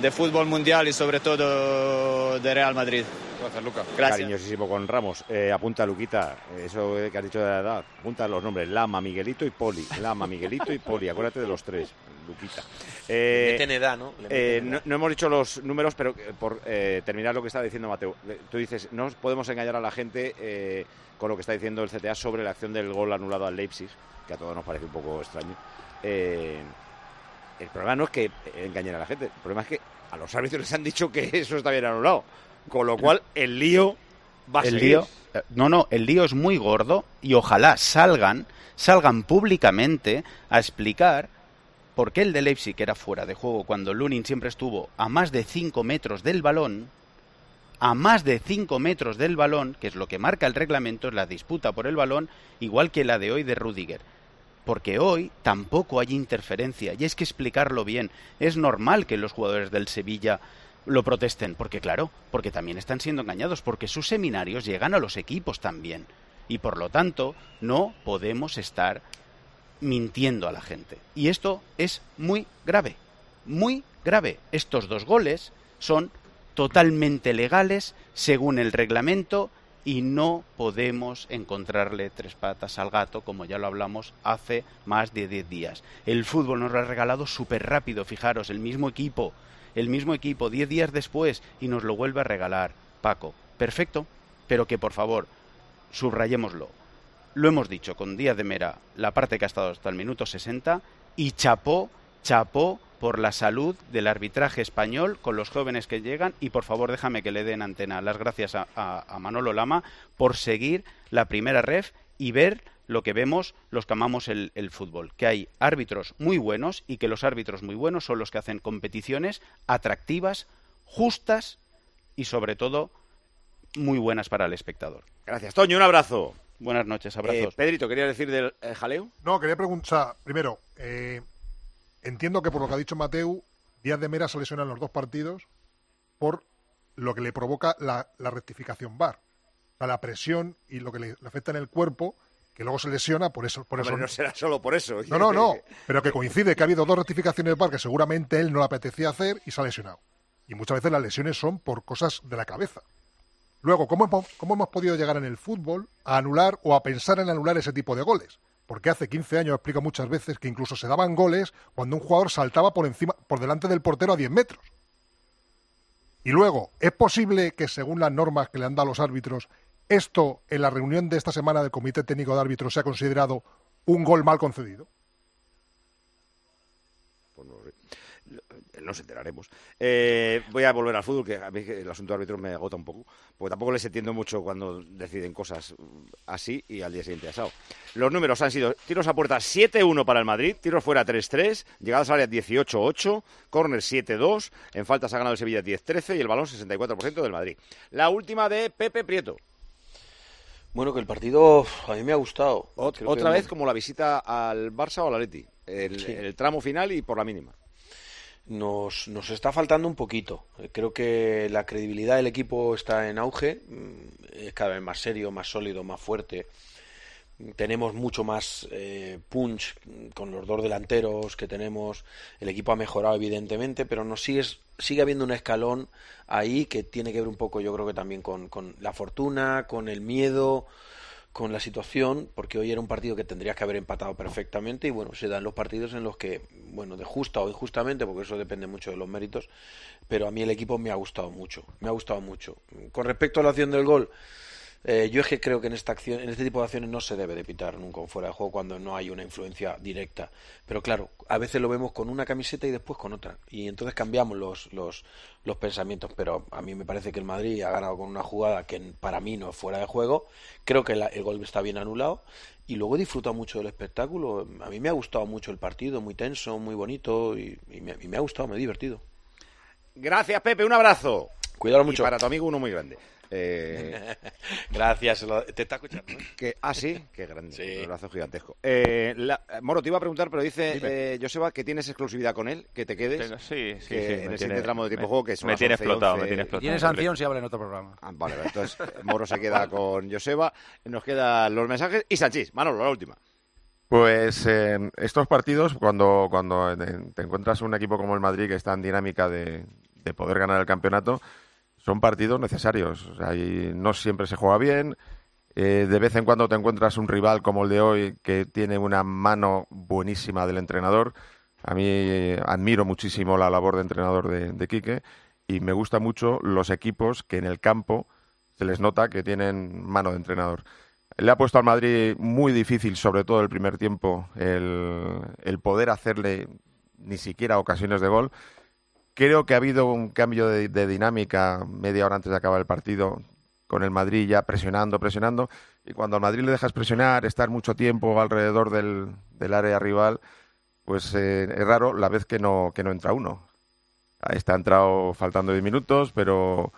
P: de fútbol mundial y sobre todo de Real Madrid.
Q: Gracias, Luca.
P: Gracias.
A: Cariñosísimo con Ramos. Eh, apunta, Luquita, eso que has dicho de la edad. Apunta los nombres: Lama, Miguelito y Poli. Lama, Miguelito y Poli. Acuérdate de los tres, Luquita. Eh,
E: meten edad, ¿no? Le
A: eh,
E: meten
A: no,
E: edad.
A: no hemos dicho los números, pero eh, por eh, terminar lo que está diciendo Mateo. Tú dices, no podemos engañar a la gente eh, con lo que está diciendo el CTA sobre la acción del gol anulado al Leipzig, que a todos nos parece un poco extraño. Eh, el problema no es que engañen a la gente, el problema es que a los árbitros les han dicho que eso está bien anulado. Con lo cual, el lío va a
J: el
A: seguir.
J: lío, eh, no, no, el lío es muy gordo y ojalá salgan, salgan públicamente a explicar por qué el de Leipzig era fuera de juego cuando Lunin siempre estuvo a más de 5 metros del balón, a más de 5 metros del balón, que es lo que marca el reglamento, es la disputa por el balón, igual que la de hoy de Rudiger. Porque hoy tampoco hay interferencia, y es que explicarlo bien. Es normal que los jugadores del Sevilla lo protesten, porque claro, porque también están siendo engañados, porque sus seminarios llegan a los equipos también. Y por lo tanto, no podemos estar mintiendo a la gente. Y esto es muy grave, muy grave. Estos dos goles son totalmente legales según el reglamento y no podemos encontrarle tres patas al gato, como ya lo hablamos hace más de 10 días. El fútbol nos lo ha regalado súper rápido, fijaros, el mismo equipo, el mismo equipo, 10 días después, y nos lo vuelve a regalar. Paco, perfecto, pero que por favor, subrayémoslo. Lo hemos dicho con Díaz de Mera, la parte que ha estado hasta el minuto 60, y chapó, chapó por la salud del arbitraje español con los jóvenes que llegan y por favor déjame que le den antena las gracias a, a- a Manolo Lama por seguir la primera ref y ver lo que vemos los que amamos el, el fútbol, que hay árbitros muy buenos y que los árbitros muy buenos son los que hacen competiciones atractivas, justas y sobre todo muy buenas para el espectador.
A: Gracias, Toño, un abrazo.
J: Buenas noches, abrazos.
A: Eh, Pedrito, ¿querías decir del eh, jaleo?
M: No, quería preguntar, primero, eh, entiendo que por lo que ha dicho Mateu, Díaz de Mera se lesiona en los dos partidos por lo que le provoca la, la rectificación VAR. O sea, la presión y lo que le, le afecta en el cuerpo, que luego se lesiona por eso. Por
A: Hombre,
M: eso
A: no será solo por eso.
M: No, no, no. Pero que coincide que ha habido dos rectificaciones VAR que seguramente él no le apetecía hacer y se ha lesionado. Y muchas veces las lesiones son por cosas de la cabeza. Luego, ¿cómo hemos, cómo hemos podido llegar en el fútbol a anular o a pensar en anular ese tipo de goles? Porque hace 15 años explico muchas veces que incluso se daban goles cuando un jugador saltaba por encima, por delante del portero a 10 metros. Y luego, ¿es posible que según las normas que le han dado los árbitros, esto en la reunión de esta semana del Comité Técnico de Árbitros sea considerado un gol mal concedido?
A: Pues no sé. Nos enteraremos. Eh, voy a volver al fútbol, que a mí el asunto de árbitros me agota un poco, porque tampoco les entiendo mucho cuando deciden cosas así y al día siguiente asado. Los números han sido tiros a puerta 7-1 para el Madrid, tiros fuera 3-3, llegadas al área 18-8, córner 7-2, en faltas ha ganado el Sevilla 10-13 y el balón 64% del Madrid. La última de Pepe Prieto.
E: Bueno, que el partido a mí me ha gustado.
A: Ot-
E: Creo
A: otra
E: que
A: vez como la visita al Barça o al Atleti. el,
E: Sí.
A: el tramo final y por la mínima.
E: Nos, nos está faltando un poquito. Creo que la credibilidad del equipo está en auge, mm, es cada vez más serio, más sólido, más fuerte. Tenemos mucho más eh, punch con los dos delanteros que tenemos. El equipo ha mejorado evidentemente, pero nos sigue, sigue habiendo un escalón ahí que tiene que ver un poco, yo creo que también con, con la fortuna, con el miedo, con la situación, porque hoy era un partido que tendrías que haber empatado perfectamente y bueno, se dan los partidos en los que, bueno, de justa o injustamente, porque eso depende mucho de los méritos, pero a mí el equipo me ha gustado mucho, me ha gustado mucho. Con respecto a la acción del gol, eh, yo es que creo que en esta acción, en este tipo de acciones no se debe de pitar nunca un fuera de juego cuando no hay una influencia directa. Pero claro, a veces lo vemos con una camiseta y después con otra. Y entonces cambiamos los, los, los pensamientos. Pero a mí me parece que el Madrid ha ganado con una jugada que para mí no es fuera de juego. Creo que la- el gol está bien anulado. Y luego he disfrutado mucho del espectáculo. A mí me ha gustado mucho el partido, muy tenso, muy bonito. Y, y me, y me ha gustado, me he divertido.
A: Gracias, Pepe, un abrazo.
E: Cuídalo
A: Y
E: mucho.
A: para tu amigo uno muy grande. Eh,
E: Gracias, lo- te está escuchando. ¿eh?
A: que, ah, sí, qué grande, un abrazo gigantesco. Eh, la- Moro, te iba a preguntar, pero dice eh, Joseba que tienes exclusividad con él, que te quedes.
D: Tengo- sí, sí,
A: que
D: sí,
A: en
D: tiene-
A: siguiente tramo de tiempo
D: me-
A: juego, que
D: me tiene
A: 11 y
D: explotado,
A: 11.
D: me tiene explotado.
R: Tiene sanción si habla en otro programa.
A: Ah, vale, vale, entonces Moro se queda con Joseba. Nos quedan los mensajes y Sanchís. Manolo, la última.
C: Pues eh, estos partidos, cuando, cuando te encuentras un equipo como el Madrid que está en dinámica de, de poder ganar el campeonato, son partidos necesarios. No siempre se juega bien. Eh, de vez en cuando te encuentras un rival como el de hoy que tiene una mano buenísima del entrenador. A mí eh, admiro muchísimo la labor de entrenador de, Quique y me gustan mucho los equipos que en el campo se les nota que tienen mano de entrenador. Le ha puesto al Madrid muy difícil, sobre todo el primer tiempo, el poder hacerle ni siquiera ocasiones de gol. Creo que ha habido un cambio de, dinámica media hora antes de acabar el partido con el Madrid ya presionando, presionando. Y cuando al Madrid le dejas presionar, estar mucho tiempo alrededor del, área rival, pues eh, es raro la vez que no, que no entra uno. Está entrado faltando 10 minutos, pero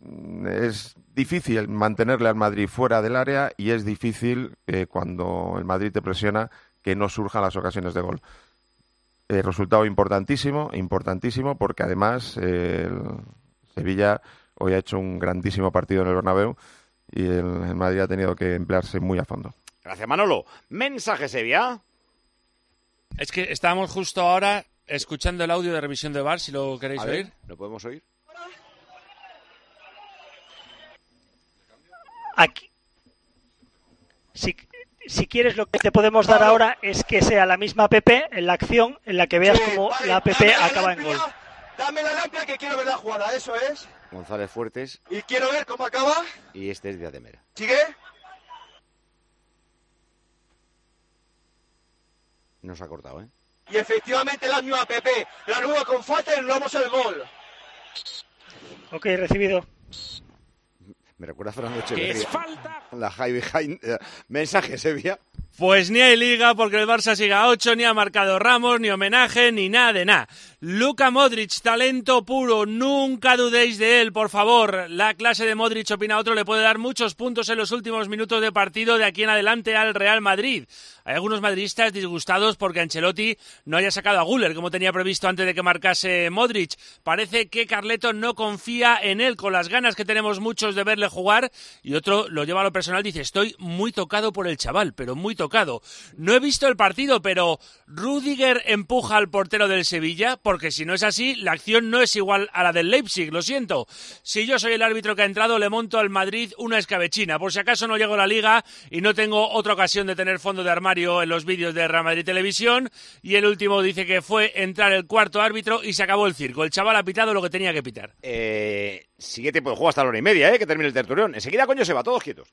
C: mm, es difícil mantenerle al Madrid fuera del área y es difícil eh, cuando el Madrid te presiona que no surjan las ocasiones de gol. Eh, resultado importantísimo, importantísimo, porque además eh, el Sevilla hoy ha hecho un grandísimo partido en el Bernabéu y el, el Madrid ha tenido que emplearse muy a fondo.
A: Gracias, Manolo. Mensaje Sevilla.
S: Es que estábamos justo ahora escuchando el audio de revisión de VAR, si lo queréis
A: A ver,
S: oír.
A: ¿Lo podemos oír?
T: Aquí. Si, si quieres, lo que te podemos dar ahora es que sea la misma app en la acción en la que veas cómo la app acaba en gol.
U: Dame la lámpara que quiero ver la jugada, eso es.
A: González Fuertes
U: Y quiero ver cómo acaba.
A: y este es Díaz de Mera.
U: ¿Sigue?
A: Nos ha cortado, ¿eh?
U: Y efectivamente la misma PP. La nueva con falta y anulamos el gol.
T: Ok, recibido.
A: Me recuerda a Fernando
S: Que es
A: Echeverría. La high behind. eh, mensaje Sevilla.
S: Pues ni hay liga porque el Barça sigue a 8, ni ha marcado Ramos, ni homenaje, ni nada de nada. Luka Modric, talento puro, nunca dudéis de él, por favor. La clase de Modric, opina otro, le puede dar muchos puntos en los últimos minutos de partido de aquí en adelante al Real Madrid. Hay algunos madridistas disgustados porque Ancelotti no haya sacado a Guller como tenía previsto antes de que marcase Modric. Parece que Carleto no confía en él con las ganas que tenemos muchos de verle jugar y otro lo lleva a lo personal, dice, estoy muy tocado por el chaval, pero muy tocado. No he visto el partido, pero Rudiger empuja al portero del Sevilla, porque si no es así, la acción no es igual a la del Leipzig, lo siento. Si yo soy el árbitro que ha entrado, le monto al Madrid una escabechina, por si acaso no llego a la liga y no tengo otra ocasión de tener fondo de armario en los vídeos de Real Madrid Televisión. Y el último dice que fue entrar el cuarto árbitro y se acabó el circo. El chaval ha pitado lo que tenía que pitar.
A: Eh, sigue tiempo de juego hasta la hora y media, ¿eh? Que termine el tertulión. Enseguida, coño, se va, todos quietos.